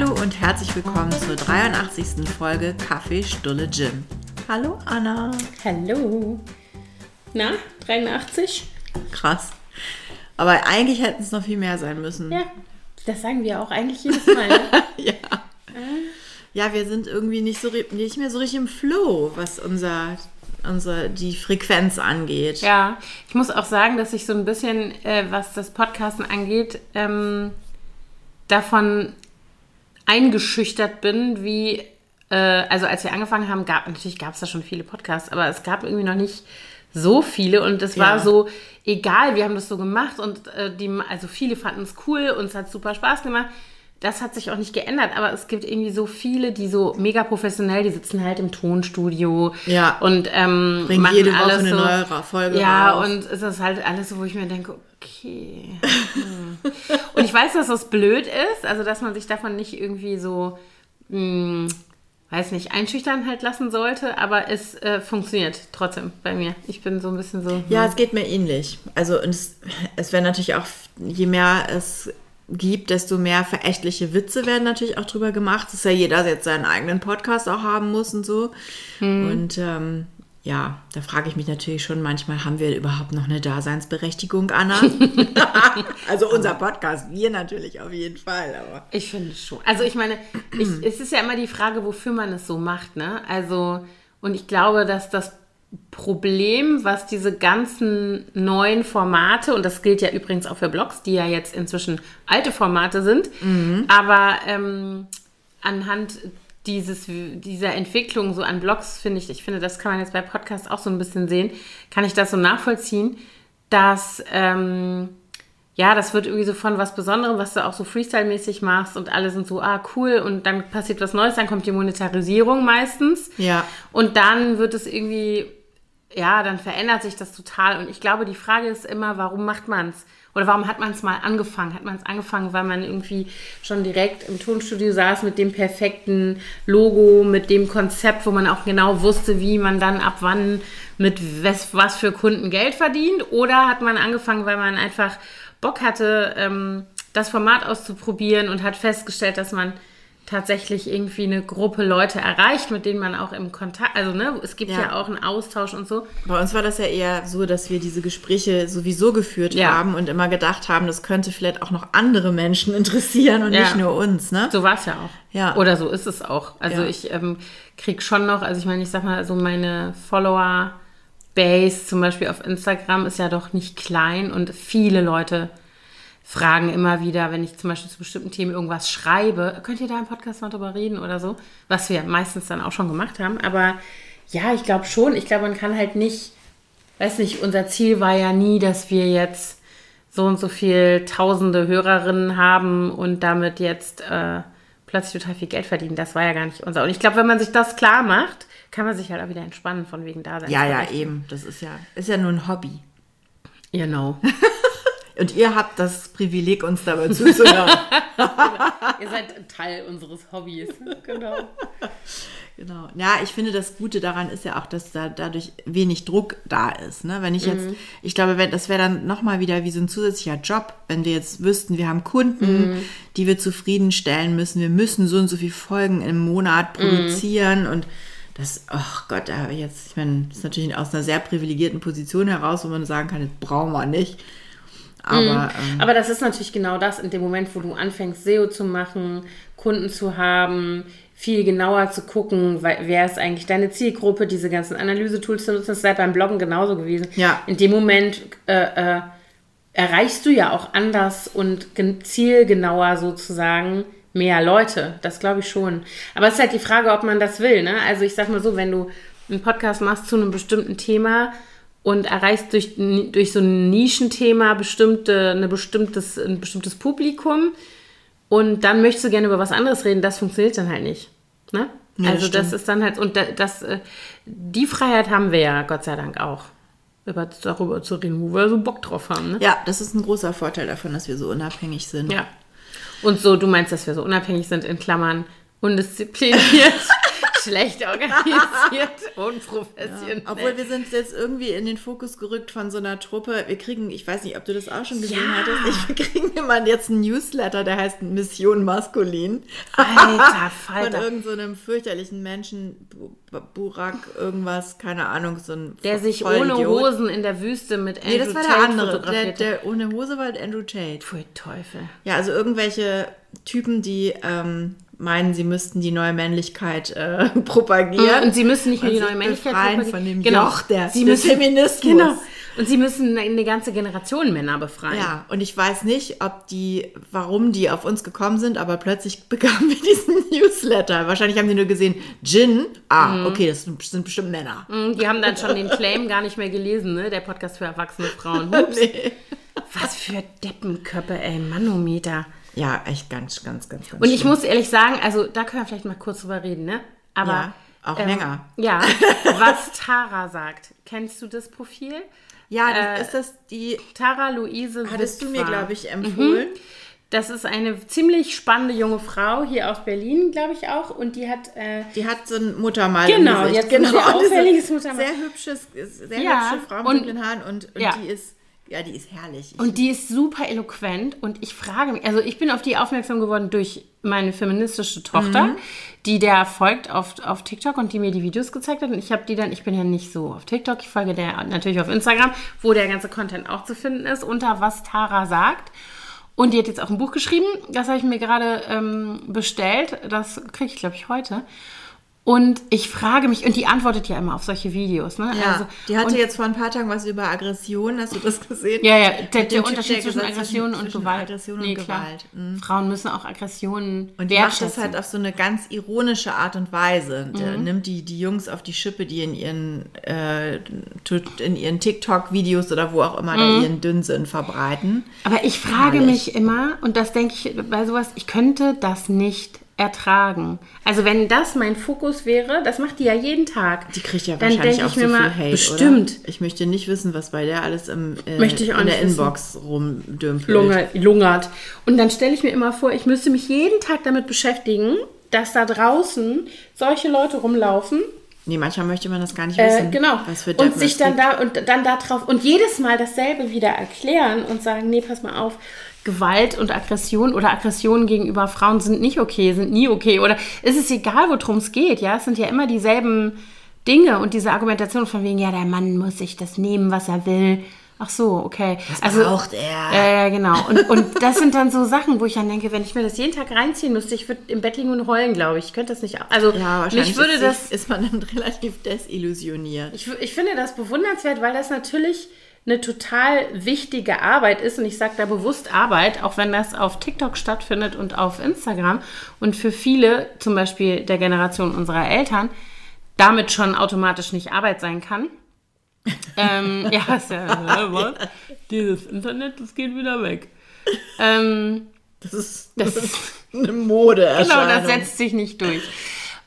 Hallo und herzlich willkommen zur 83. Folge Kaffee Stulle Gym. Hallo Anna. Hallo. Na, 83? Krass. Aber eigentlich hätten es noch viel mehr sein müssen. Ja, das sagen wir auch eigentlich jedes Mal. Ne? ja. Ja, wir sind irgendwie nicht, so, nicht mehr so richtig im Flow, was unser, unser, die Frequenz angeht. Ja, ich muss auch sagen, dass ich so ein bisschen, äh, was das Podcasten angeht, ähm, davon eingeschüchtert bin, wie, äh, also als wir angefangen haben, gab, natürlich gab es da schon viele Podcasts, aber es gab irgendwie noch nicht so viele und es war Ja. so egal, wir haben das so gemacht und äh, die, also viele fanden es cool und es hat super Spaß gemacht. Das hat sich auch nicht geändert, aber es gibt irgendwie so viele, die so mega professionell, die sitzen halt im Tonstudio Ja. und ähm, Bringen machen jede Woche alles eine so, neue Ra- Folge Ja, raus. und es ist halt alles so, wo ich mir denke, okay. hm. und ich weiß, dass das blöd ist, also dass man sich davon nicht irgendwie so, hm, weiß nicht, einschüchtern halt lassen sollte, aber es äh, funktioniert trotzdem bei mir. Ich bin so ein bisschen so. Ja, es geht mir ähnlich. Also es, es wäre natürlich auch, je mehr es gibt, desto mehr verächtliche Witze werden natürlich auch drüber gemacht. Das ist ja jeder jetzt seinen eigenen Podcast auch haben muss und so. Und ähm, ja, da frage ich mich natürlich schon manchmal, haben wir überhaupt noch eine Daseinsberechtigung, Anna? also unser Podcast, wir natürlich auf jeden Fall, aber Ich finde schon. Also ich meine, ich, es ist ja immer die Frage, wofür man es so macht, ne? Also, und ich glaube, dass das Problem, was diese ganzen neuen Formate, und das gilt ja übrigens auch für Blogs, die ja jetzt inzwischen alte Formate sind, aber ähm, anhand dieses, dieser Entwicklung so an Blogs, finde ich, ich finde, das kann man jetzt bei Podcasts auch so ein bisschen sehen, kann ich das so nachvollziehen, dass ähm, ja, das wird irgendwie so von was Besonderem, was du auch so Freestyle-mäßig machst und alle sind so, ah, cool, und dann passiert was Neues, dann kommt die Monetarisierung meistens. Ja. Und dann wird es irgendwie, ja, dann verändert sich das total. Und ich glaube, die Frage ist immer, warum macht man es? Oder warum hat man es mal angefangen? Hat man es angefangen, weil man irgendwie schon direkt im Tonstudio saß mit dem perfekten Logo, mit dem Konzept, wo man auch genau wusste, wie man dann ab wann mit was, was für Kunden Geld verdient? Oder hat man angefangen, weil man einfach Bock hatte, ähm, das Format auszuprobieren und hat festgestellt, dass man tatsächlich irgendwie eine Gruppe Leute erreicht, mit denen man auch im Kontakt, also ne, es gibt ja, Ja. auch einen Austausch und so. Bei uns war das ja eher so, dass wir diese Gespräche sowieso geführt Ja. haben und immer gedacht haben, das könnte vielleicht auch noch andere Menschen interessieren und Ja. nicht nur uns, ne? So war es ja auch. Ja. Oder so ist es auch. Also ich ähm, krieg schon noch, also ich meine, ich sag mal, so meine Follower-Base zum Beispiel auf Instagram ist ja doch nicht klein und viele Leute fragen immer wieder, wenn ich zum Beispiel zu bestimmten Themen irgendwas schreibe, könnt ihr da im Podcast mal drüber reden oder so, was wir meistens dann auch schon gemacht haben. Aber ja, ich glaube schon, ich glaube, man kann halt nicht, weiß nicht, unser Ziel war ja nie, dass wir jetzt so und so viel tausende Hörerinnen haben und damit jetzt äh, plötzlich total viel Geld verdienen. Das war ja gar nicht unser. Und ich glaube, wenn man sich das klar macht, kann man sich halt auch wieder entspannen von wegen da sein. Ja, ja, eben. Das ist ja, ist ja nur ein Hobby. You know. Und ihr habt das Privileg, uns dabei zuzuhören. Ihr seid Teil unseres Hobbys. genau. genau. Ja, ich finde, das Gute daran ist ja auch, dass da dadurch wenig Druck da ist. Ne? Wenn ich jetzt, ich glaube, wenn, das wäre dann nochmal wieder wie so ein zusätzlicher Job, wenn wir jetzt wüssten, wir haben Kunden, die wir zufriedenstellen müssen, wir müssen so und so viele Folgen im Monat produzieren und das, ach Gott, da habe ich jetzt, ich meine, das ist natürlich aus einer sehr privilegierten Position heraus, wo man sagen kann, das brauchen wir nicht. Aber ähm, Aber das ist natürlich genau das, in dem Moment, wo du anfängst, SEO zu machen, Kunden zu haben, viel genauer zu gucken, wer ist eigentlich deine Zielgruppe, diese ganzen Analyse-Tools zu nutzen, das ist halt beim Bloggen genauso gewesen. Ja. In dem Moment äh, äh, erreichst du ja auch anders und gen- zielgenauer sozusagen mehr Leute. Das glaube ich schon. Aber es ist halt die Frage, ob man das will. Ne? Also ich sag mal so, wenn du einen Podcast machst zu einem bestimmten Thema und erreichst durch, durch so ein Nischenthema bestimmte, eine bestimmtes, ein bestimmtes Publikum und dann möchtest du gerne über was anderes reden, das funktioniert dann halt nicht. Ne? Nee, also das stimmt. ist dann halt, und da- das, äh, die Freiheit haben wir ja Gott sei Dank auch. Über, darüber zu reden, wo wir so Bock drauf haben. Ne? ja, das ist ein großer Vorteil davon, dass wir so unabhängig sind. Ja. Und so, du meinst, dass wir so unabhängig sind, in Klammern, undiszipliniert. schlecht organisiert, unprofessionell. Ja, obwohl wir sind jetzt irgendwie in den Fokus gerückt von so einer Truppe. Wir kriegen, ich weiß nicht, ob du das auch schon gesehen Ja. hattest, ich, wir kriegen immer jetzt einen Newsletter, der heißt Mission Maskulin. Alter Von Falter. irgendeinem so einem fürchterlichen Menschen, Bu- Bu- Burak, irgendwas, keine Ahnung, so ein Der sich ohne. Hosen in der Wüste mit Andrew Nee, das war Tate der andere. Der, der ohne Hose war Andrew Tate. Pfui Teufel. Ja, also irgendwelche Typen, die ähm, meinen, sie müssten die neue Männlichkeit äh, propagieren. Und sie müssen nicht nur die neue Männlichkeit befreien propagieren. von dem Joch der- sie des müssen, Feminismus. Genau. Und sie müssen eine, ganze Generation Männer befreien. Ja, und ich weiß nicht, ob die, warum die auf uns gekommen sind, aber plötzlich bekamen wir diesen Newsletter. Wahrscheinlich haben die nur gesehen, Gin, ah, okay, das sind sind bestimmt Männer. Mhm, Die haben dann schon den Claim gar nicht mehr gelesen, ne? Der Podcast für erwachsene Frauen. Hups. Nee. Was für Deppenköppe, ey, Manometer. Ja, echt ganz, ganz, ganz, ganz Und ich schlimm. muss ehrlich sagen, also da können wir vielleicht mal kurz drüber reden, ne? Aber Ja, auch länger. Ja, was Tara sagt. Kennst du das Profil? Ja, äh, das, ist das die, Tara Luise hattest du mir, Witwer. glaube ich, empfohlen. Das ist eine ziemlich spannende junge Frau hier aus Berlin, glaube ich auch. Und die hat. Äh, Die hat so ein Muttermal Genau, im Gesicht. jetzt ein sehr auffälliges Muttermal. Sehr hübsches, sehr Ja, hübsche Frau mit dunklen Haaren und, und ja. die ist, ja, die ist herrlich. Ich, und die ist super eloquent. Und ich frage mich, also ich bin auf die aufmerksam geworden durch meine feministische Tochter, Mhm. die der folgt auf, auf TikTok und die mir die Videos gezeigt hat. Und ich habe die dann, ich bin ja nicht so auf TikTok, ich folge der natürlich auf Instagram, wo der ganze Content auch zu finden ist, unter was Tara sagt. Und die hat jetzt auch ein Buch geschrieben, das habe ich mir gerade ähm, bestellt. Das kriege ich, glaube ich, heute. Und ich frage mich, und die antwortet ja immer auf solche Videos, ne? ja, Also, die hatte und, jetzt vor ein paar Tagen was über Aggression, hast du das gesehen? Ja, ja, der, der Unterschied der zwischen Aggression und zwischen Gewalt. Aggression Nee, und. Gewalt. Mhm. Frauen müssen auch Aggressionen Und die macht das halt auf so eine ganz ironische Art und Weise. Der Mhm. nimmt die, die Jungs auf die Schippe, die in ihren, äh, in ihren TikTok-Videos oder wo auch immer Mhm. da ihren Dünnsinn verbreiten. Aber ich frage Herrlich. mich immer, und das denke ich bei sowas, ich könnte das nicht ertragen. Also wenn das mein Fokus wäre, das macht die ja jeden Tag. Die kriegt ja dann wahrscheinlich auch ich so viel Hate, bestimmt. Oder? Ich möchte nicht wissen, was bei der alles im, äh, Möchte ich auch in der. Inbox rumdümpelt. Lunge, lungert. Und dann stelle ich mir immer vor, ich müsste mich jeden Tag damit beschäftigen, dass da draußen solche Leute rumlaufen, Nee, manchmal möchte man das gar nicht Äh, wissen. genau. Was für und sich dann da und dann da drauf und jedes Mal dasselbe wieder erklären und sagen, nee, pass mal auf, Gewalt und Aggression oder Aggressionen gegenüber Frauen sind nicht okay, sind nie okay oder es ist egal, worum es geht, ja, es sind ja immer dieselben Dinge und diese Argumentation von wegen, ja, der Mann muss sich das nehmen, was er will. Ach so, okay. Also, braucht er. Ja, ja, genau. Und, und das sind dann so Sachen, wo ich dann denke, wenn ich mir das jeden Tag reinziehen müsste, ich würde im Bett liegen und heulen, glaube ich. Ich könnte das nicht. Also, Ja, wahrscheinlich mich würde ist, das ist man dann relativ desillusioniert. ich, ich finde das bewundernswert, weil das natürlich eine total wichtige Arbeit ist. Und ich sage da bewusst Arbeit, auch wenn das auf TikTok stattfindet und auf Instagram. Und für viele, zum Beispiel der Generation unserer Eltern, damit schon automatisch nicht Arbeit sein kann. ähm, ja, ist ja, was? Dieses Internet, das geht wieder weg. Ähm, Das ist, Das ist eine Mode. Genau, das setzt sich nicht durch.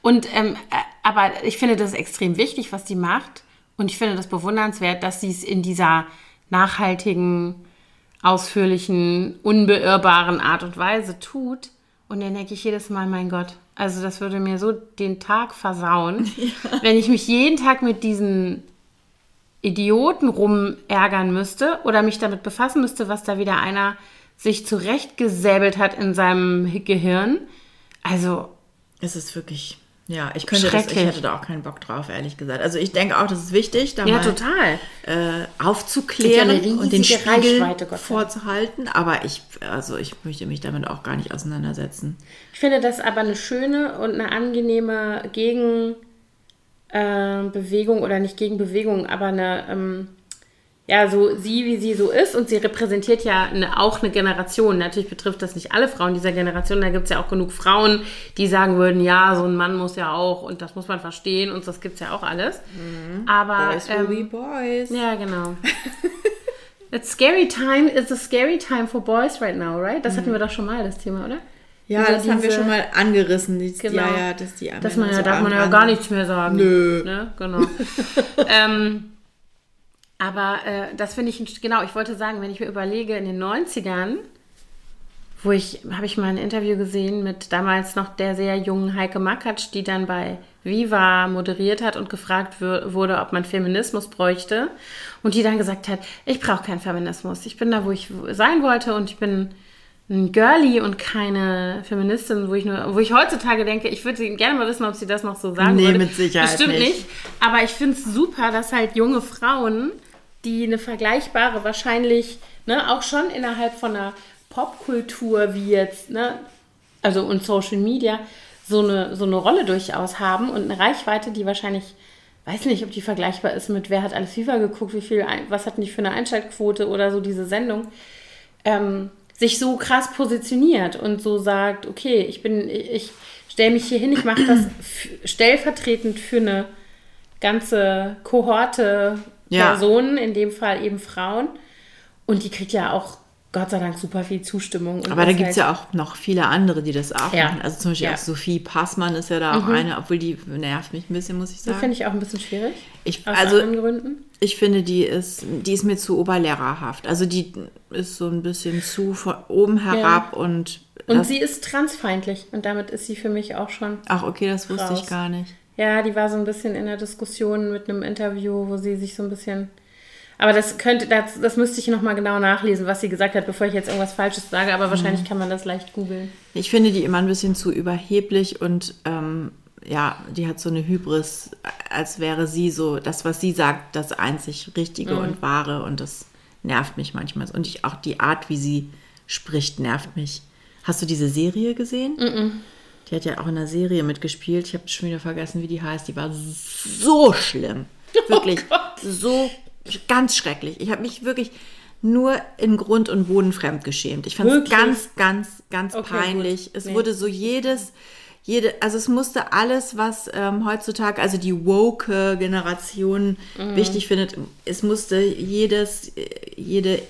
Und ähm, äh, aber ich finde das extrem wichtig, was sie macht. Und ich finde das bewundernswert, dass sie es in dieser nachhaltigen, ausführlichen, unbeirrbaren Art und Weise tut. Und dann denke ich jedes Mal, mein Gott, also das würde mir so den Tag versauen, wenn ich mich jeden Tag mit diesen Idioten rumärgern müsste oder mich damit befassen müsste, was da wieder einer sich zurechtgesäbelt hat in seinem Gehirn. Also, Es ist wirklich, ja, ich könnte das, ich hätte da auch keinen Bock drauf, ehrlich gesagt. Also ich denke auch, das ist wichtig, da ja, mal total. äh, aufzuklären ja und den Spiegel vorzuhalten. Aber ich, also ich möchte mich damit auch gar nicht auseinandersetzen. Ich finde das aber eine schöne und eine angenehme Gegenbewegung äh, oder nicht Gegenbewegung, aber eine, ähm, ja, so sie, wie sie so ist und sie repräsentiert ja eine, auch eine Generation. Natürlich betrifft das nicht alle Frauen dieser Generation. Da gibt es ja auch genug Frauen, die sagen würden, ja, so ein Mann muss ja auch und das muss man verstehen und das gibt es ja auch alles. Aber Boys will be ähm, boys. ja, genau. It's scary time. It's a scary time for boys right now, right? Das hatten wir doch schon mal, das Thema, oder? Ja, Diese- das haben wir schon mal angerissen. Die, Genau. Ja, ja, dass die Dass man ja, so darf man ja gar nichts mehr sagen. Nö. Ne? Genau. ähm, aber äh, das finde ich, genau, ich wollte sagen, wenn ich mir überlege, in den 90ern, wo ich, habe ich mal ein Interview gesehen mit damals noch der sehr jungen Heike Makatsch, die dann bei Viva moderiert hat und gefragt wurde, ob man Feminismus bräuchte. Und die dann gesagt hat, ich brauche keinen Feminismus. Ich bin da, wo ich sein wollte und ich bin ein Girlie und keine Feministin, wo ich nur, wo ich heutzutage denke, ich würde gerne mal wissen, ob sie das noch so sagen nee, würde. mit Sicherheit Bestimmt nicht. nicht. Aber ich finde es super, dass halt junge Frauen, die eine vergleichbare, wahrscheinlich, ne, auch schon innerhalb von einer Popkultur wie jetzt, ne, also und Social Media, so eine, so eine Rolle durchaus haben und eine Reichweite, die wahrscheinlich, weiß nicht, ob die vergleichbar ist mit wer hat alles FIFA geguckt, wie viel, was hatten die für eine Einschaltquote oder so diese Sendung, ähm, sich so krass positioniert und so sagt, okay, ich bin, ich stelle mich hier hin, ich mache das stellvertretend für eine ganze Kohorte Ja. Personen, in dem Fall eben Frauen. Und die kriegt ja auch Gott sei Dank super viel Zustimmung. Und Aber da gibt es ja auch noch viele andere, die das auch Ja. machen. Also zum Beispiel Ja. Mhm. auch Sophie Passmann ist ja da auch eine, obwohl die nervt mich ein bisschen, muss ich Die sagen. finde ich auch ein bisschen schwierig. Ich, Aus also anderen Gründen. ich finde, die ist, die ist mir zu oberlehrerhaft. Also die ist so ein bisschen zu von oben herab und, Und das, sie ist transfeindlich. Und damit ist sie für mich auch schon. ach okay, das wusste raus. ich gar nicht. Ja, die war so ein bisschen in der Diskussion mit einem Interview, wo sie sich so ein bisschen. Aber das könnte, das, das müsste ich nochmal genau nachlesen, was sie gesagt hat, bevor ich jetzt irgendwas Falsches sage. Aber Mhm. wahrscheinlich kann man das leicht googeln. Ich finde die immer ein bisschen zu überheblich und ähm, ja, die hat so eine Hybris, als wäre sie so, das, was sie sagt, das einzig Richtige und Wahre und das nervt mich manchmal. Und ich, auch die Art, wie sie spricht, nervt mich. Hast du diese Serie gesehen? Die hat ja auch in einer Serie mitgespielt. Ich habe schon wieder vergessen, wie die heißt. Die war so schlimm. Wirklich. so ganz schrecklich. Ich habe mich wirklich nur in Grund und Boden fremdgeschämt. Ich fand es ganz, ganz, ganz Okay, peinlich. gut. Es Nee. wurde so jedes, jede, also es musste alles, was ähm, heutzutage, also die woke Generation Mhm. wichtig findet, es musste jedes, jede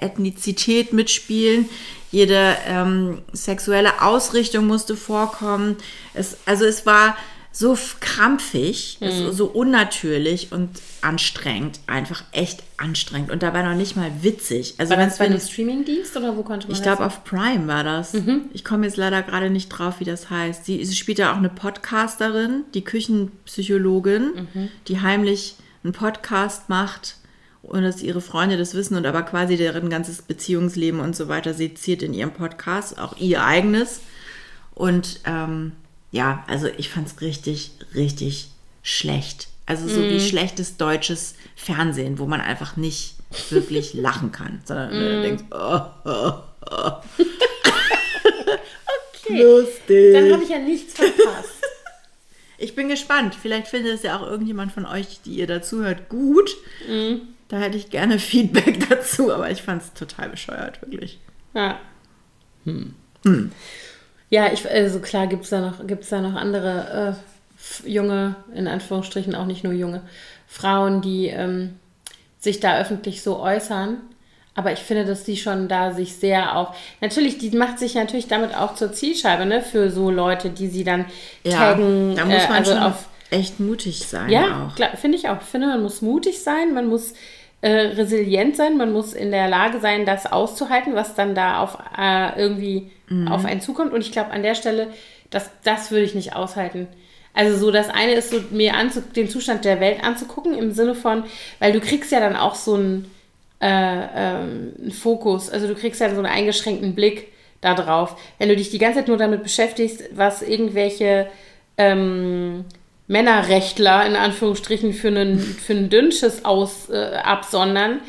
Ethnizität mitspielen, jede ähm, sexuelle Ausrichtung musste vorkommen. Es, also es war so krampfig, Mhm. so unnatürlich und anstrengend, einfach echt anstrengend und dabei noch nicht mal witzig. Also War wenn das bei einem Streamingdienst oder wo konnte man ich glaube, auf Prime war das. Mhm. Ich komme jetzt leider gerade nicht drauf, wie das heißt. Sie, sie spielt ja auch eine Podcasterin, die Küchenpsychologin, Mhm. die heimlich einen Podcast macht, ohne dass ihre Freunde das wissen und aber quasi deren ganzes Beziehungsleben und so weiter seziert in ihrem Podcast, auch ihr eigenes. Und ähm, ja, also ich fand es richtig, richtig schlecht. Also so Mhm. wie schlechtes deutsches Fernsehen, wo man einfach nicht wirklich lachen kann, sondern du denkst, oh, oh, oh. Okay. Lustig. Dann habe ich ja nichts verpasst. Ich bin gespannt. Vielleicht findet es ja auch irgendjemand von euch, die ihr dazuhört, gut. Mhm. Da hätte ich gerne Feedback dazu, aber ich fand es total bescheuert, wirklich. Ja. Ja, ich, also klar gibt es da, noch- gibt's da noch andere äh, junge, in Anführungsstrichen auch nicht nur junge, Frauen, die ähm, sich da öffentlich so äußern. Aber ich finde, dass die schon da sich sehr auch. Natürlich, die macht sich natürlich damit auch zur Zielscheibe, ne, für so Leute, die sie dann taggen. da muss äh, man also schon auf echt mutig sein Ja, finde ich auch. Ich finde, man muss mutig sein, man muss äh, resilient sein, man muss in der Lage sein, das auszuhalten, was dann da auf äh, irgendwie Mhm. auf einen zukommt. Und ich glaube, an der Stelle, das, das würde ich nicht aushalten. Also so, das eine ist so, mir anzu den Zustand der Welt anzugucken, im Sinne von, weil du kriegst ja dann auch so einen, äh, ähm, einen Fokus, also du kriegst ja so einen eingeschränkten Blick da drauf. Wenn du dich die ganze Zeit nur damit beschäftigst, was irgendwelche ähm, Männerrechtler in Anführungsstrichen für einen, für einen Dünnschiss aus, äh, absondern,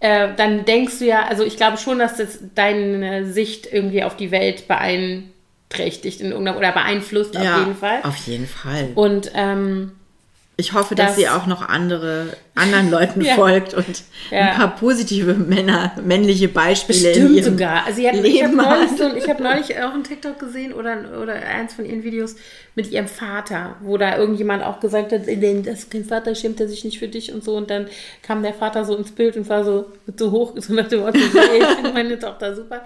äh, dann denkst du ja, also ich glaube schon, dass das deine Sicht irgendwie auf die Welt beeinträchtigt in irgendeiner, oder beeinflusst auf jeden Fall. Auf jeden Fall. Und ähm, Ich hoffe, dass Das- sie auch noch andere, anderen Leuten Ja. folgt und Ja. ein paar positive Männer, männliche Beispiele in Bestimmt ihrem sogar. Also sie hat, ich habe Leben neulich, so, ich hab neulich auch einen TikTok gesehen oder, oder eins von ihren Videos mit ihrem Vater, wo da irgendjemand auch gesagt hat, "Nee, das kein Vater schämt er sich nicht für dich und so. Und dann kam der Vater so ins Bild und war so, so hoch, so nach dem Motto, ich finde meine Tochter super.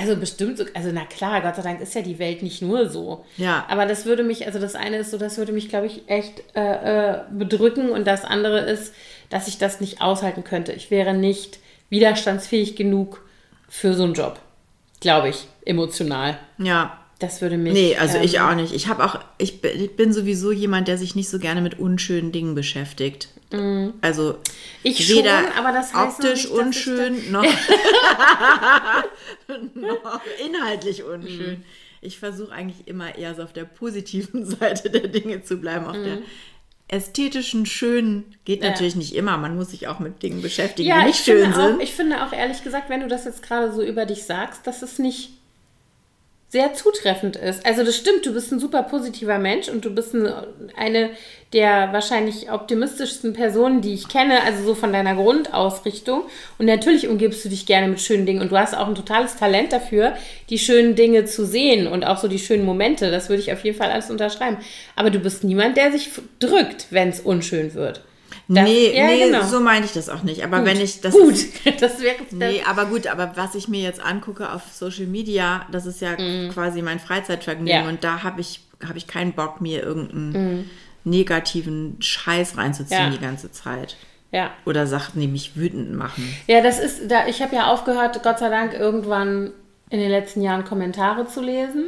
Also bestimmt so, also na klar, Gott sei Dank ist ja die Welt nicht nur so. Ja. Aber das würde mich, also das eine ist so, das würde mich, glaube ich, echt äh, äh, bedrücken und das andere ist, dass ich das nicht aushalten könnte. Ich wäre nicht widerstandsfähig genug für so einen Job. Glaube ich, emotional. Ja, Das würde mich. Nee, also ähm, ich auch nicht. Ich habe auch, ich bin, sowieso jemand, der sich nicht so gerne mit unschönen Dingen beschäftigt. Also Mhm. Ich weder schon, aber das heißt noch optisch nicht, unschön noch, noch inhaltlich unschön. Ich versuche eigentlich immer eher so auf der positiven Seite der Dinge zu bleiben. Auf der ästhetischen, schönen geht Mhm. Ja. natürlich nicht immer. Man muss sich auch mit Dingen beschäftigen, Ja, die ich nicht schön auch, sind. ich finde auch ehrlich gesagt, wenn du das jetzt gerade so über dich sagst, dass es nicht sehr zutreffend ist. Also das stimmt, du bist ein super positiver Mensch und du bist ein, eine der wahrscheinlich optimistischsten Personen, die ich kenne, also so von deiner Grundausrichtung. Und natürlich umgibst du dich gerne mit schönen Dingen und du hast auch ein totales Talent dafür, die schönen Dinge zu sehen und auch so die schönen Momente. Das würde ich auf jeden Fall alles unterschreiben. Aber du bist niemand, der sich drückt, wenn es unschön wird. Das- nee, ja, nee, genau. so meine ich das auch nicht. Aber wenn ich das Gut, das wäre Nee, aber gut, aber was ich mir jetzt angucke auf Social Media, das ist ja quasi mein Freizeitvergnügen. Ja. und da habe ich, hab ich keinen Bock, mir irgendeinen negativen Scheiß reinzuziehen Ja. die ganze Zeit. ja. Oder Sachen, die mich wütend machen. Ja, das ist, da, ich habe ja aufgehört, Gott sei Dank, irgendwann in den letzten Jahren Kommentare zu lesen.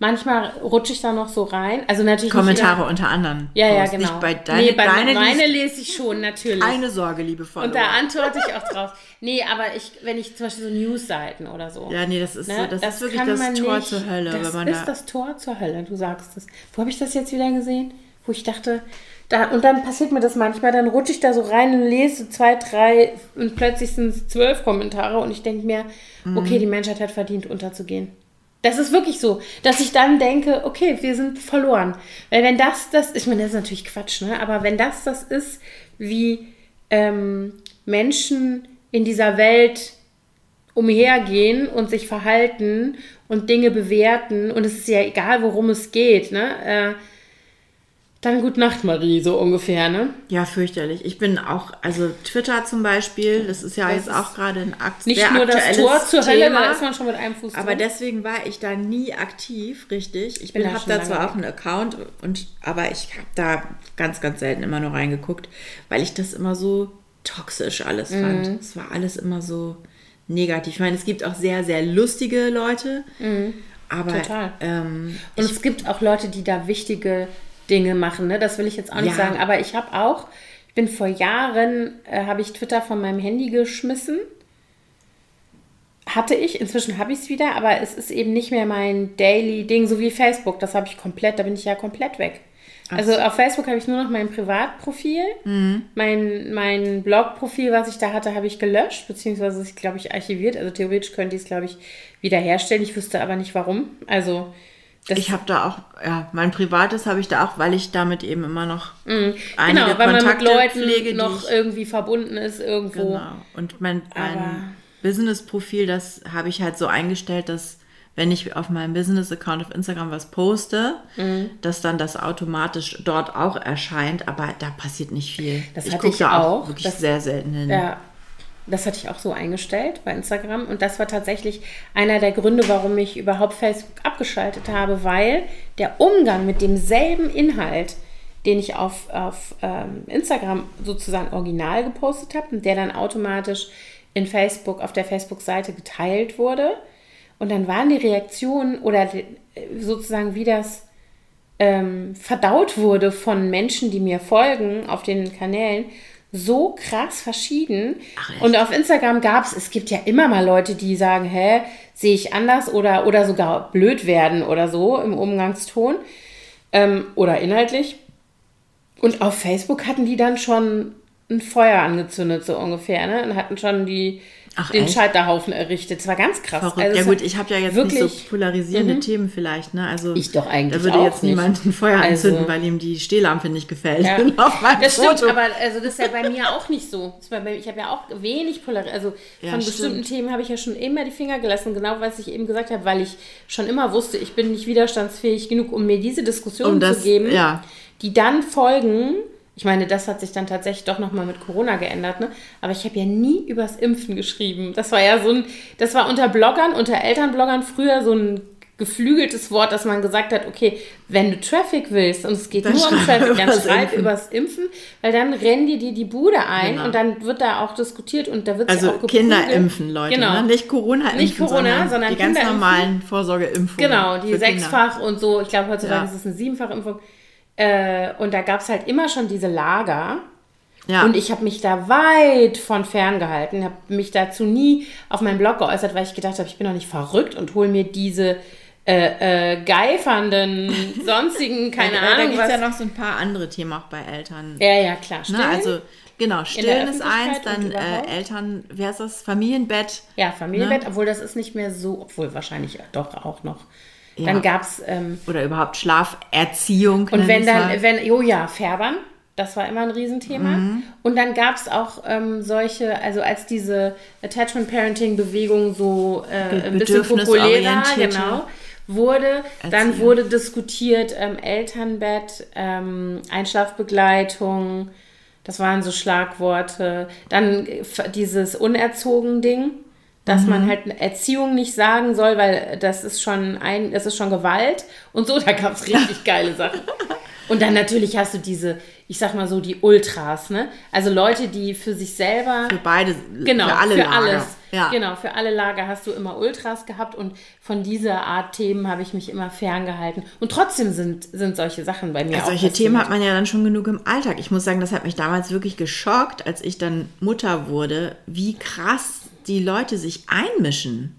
Manchmal rutsche ich da noch so rein. Also natürlich Kommentare Nicht unter anderen. immer, ja, ja, genau. Nicht bei deine, nee, bei deine meine lese ich schon, natürlich. eine Sorge, liebe Follower. Und da antworte ich auch drauf. Nee, aber ich, wenn ich zum Beispiel so Newsseiten oder so. Ja, nee, das ist so, ne, das, ist wirklich das Tor nicht- zur Hölle, Das wenn man ist da. das Tor zur Hölle, du sagst es. Wo habe ich das jetzt wieder gesehen? Wo ich dachte, da, und dann passiert mir das manchmal, dann rutsche ich da so rein und lese zwei, drei und plötzlich sind es zwölf Kommentare und ich denke mir, Mhm. okay, die Menschheit hat verdient, unterzugehen. Das ist wirklich so, dass ich dann denke, okay, wir sind verloren. Weil wenn das das, ich meine, das ist natürlich Quatsch, ne? Aber wenn das das ist, wie ähm, Menschen in dieser Welt umhergehen und sich verhalten und Dinge bewerten und es ist ja egal, worum es geht, ne? Äh, dann Gute Nacht, Marie, so ungefähr, ne? Ja, fürchterlich. Ich bin auch, also Twitter zum Beispiel, das ist ja Das jetzt auch gerade ein Akt Nicht sehr nur das Tor zur Hölle, da ist man schon mit einem Fuß Aber drin. deswegen war ich da nie aktiv, richtig. Ich bin bin, da habe da zwar auch einen Account, und, aber ich habe da ganz, ganz selten immer nur reingeguckt, weil ich das immer so toxisch alles Mhm. fand. Es war alles immer so negativ. Ich meine, es gibt auch sehr, sehr lustige Leute, aber Mhm. Total. Ähm, Und es gibt auch Leute, die da wichtige Dinge machen, ne? Das will ich jetzt auch nicht Ja. sagen. Aber ich habe auch, ich bin vor Jahren, äh, habe ich Twitter von meinem Handy geschmissen. Hatte ich, inzwischen habe ich es wieder, aber es ist eben nicht mehr mein Daily-Ding, so wie Facebook. Das habe ich komplett, da bin ich ja komplett weg. Also auf Facebook habe ich nur noch mein Privatprofil. Mein, mein Blogprofil, was ich da hatte, habe ich gelöscht, beziehungsweise ist, glaube ich, archiviert. Also theoretisch könnte ich es, glaube ich, wiederherstellen. Ich wüsste aber nicht warum. Also das ich habe da auch, ja, mein privates habe ich da auch, weil ich damit eben immer noch einige Genau, weil man mit Kontakte Leuten pflege, noch irgendwie verbunden ist irgendwo. Genau. Und mein, mein Business-Profil, das habe ich halt so eingestellt, dass wenn ich auf meinem Business-Account auf Instagram was poste, Mhm. dass dann das automatisch dort auch erscheint, aber da passiert nicht viel. Das ich gucke ich da auch, auch. wirklich Das- sehr selten hin. Ja, das hatte ich auch so eingestellt bei Instagram. Und das war tatsächlich einer der Gründe, warum ich überhaupt Facebook abgeschaltet habe, weil der Umgang mit demselben Inhalt, den ich auf, auf ähm, Instagram sozusagen original gepostet habe und der dann automatisch in Facebook, auf der Facebook-Seite geteilt wurde. Und dann waren die Reaktionen oder die, sozusagen wie das ähm, verdaut wurde von Menschen, die mir folgen auf den Kanälen, so krass verschieden. Ach, und auf Instagram gab es, es gibt ja immer mal Leute, die sagen, hä, sehe ich anders oder, oder sogar blöd werden oder so im Umgangston ähm, oder inhaltlich. Und auf Facebook hatten die dann schon ein Feuer angezündet, so ungefähr, ne? Und hatten schon die, Ach, den echt? Scheiterhaufen errichtet. Es war ganz krass. Verrückt. Also ja gut, ich habe ja jetzt wirklich, Mhm. nicht so polarisierende Themen vielleicht, ne? Also Ich doch eigentlich Da würde jetzt niemand ein Feuer Also- anzünden, weil ihm die Stehlampe nicht gefällt. Ja. Das stimmt, Foto. aber also das ist ja bei mir auch nicht so. Das Ich habe ja auch wenig Polarisierung. Also Ja, von stimmt. bestimmten Themen habe ich ja schon immer die Finger gelassen, genau was ich eben gesagt habe, weil ich schon immer wusste, ich bin nicht widerstandsfähig genug, um mir diese Diskussion Um das- zu geben, ja. die dann folgen. Ich meine, das hat sich dann tatsächlich doch nochmal mit Corona geändert, ne? Aber ich habe ja nie übers Impfen geschrieben. Das war ja so ein, das war unter Bloggern, unter Elternbloggern früher so ein geflügeltes Wort, dass man gesagt hat, okay, wenn du Traffic willst und es geht Dann nur um Traffic, dann schreib Impfen. übers Impfen, weil dann rennen dir die die Bude ein Genau. und dann wird da auch diskutiert und da wird Also auch geprügelt. Kinder impfen, Leute. Genau. Ne? Nicht Corona impfen, Nicht Corona, sondern die ganz Kinder impfen. normalen Vorsorgeimpfungen. Genau, die für Kinder. sechsfach und so. Ich glaube, heutzutage Ja. ist es eine siebenfach Impfung. Äh, und da gab es halt immer schon diese Lager. Ja. Und ich habe mich da weit von fern gehalten, habe mich dazu nie auf meinem Blog geäußert, weil ich gedacht habe, ich bin doch nicht verrückt und hole mir diese äh, äh, geifernden, sonstigen, keine Ja, Da Ahnung gibt es ja noch so ein paar andere Themen auch bei Eltern. ja, ja, klar. Ne? Stillen. Also, genau, Stillen ist eins, dann äh, Eltern, wie heißt das? Familienbett. ja, Familienbett, ne? obwohl das ist nicht mehr so, obwohl wahrscheinlich doch auch noch. Ja. Dann gab es ähm, Oder überhaupt Schlaferziehung. Und wenn dann, mal. wenn, oh ja, Färbern, das war immer ein Riesenthema. Mhm. Und dann gab es auch ähm, solche, also als diese Attachment Parenting Bewegung so äh, ein bisschen populärer, genau, wurde, dann Erziehung. wurde diskutiert ähm, Elternbett, ähm, Einschlafbegleitung, das waren so Schlagworte. Dann äh, dieses Unerzogen-Ding, dass man Mhm. halt Erziehung nicht sagen soll, weil das ist schon ein, das ist schon Gewalt und so, da gab es richtig geile Sachen. Und dann natürlich hast du diese, ich sag mal so, die Ultras, ne? Also Leute, die für sich selber für beide, genau, für alle Lager. alles. Ja. Genau, für alle Lager hast du immer Ultras gehabt und von dieser Art Themen habe ich mich immer ferngehalten. Und trotzdem sind, sind solche Sachen bei mir Ja, auch solche. Themen hat man ja dann schon genug im Alltag. Ich muss sagen, das hat mich damals wirklich geschockt, als ich dann Mutter wurde, wie krass die Leute sich einmischen.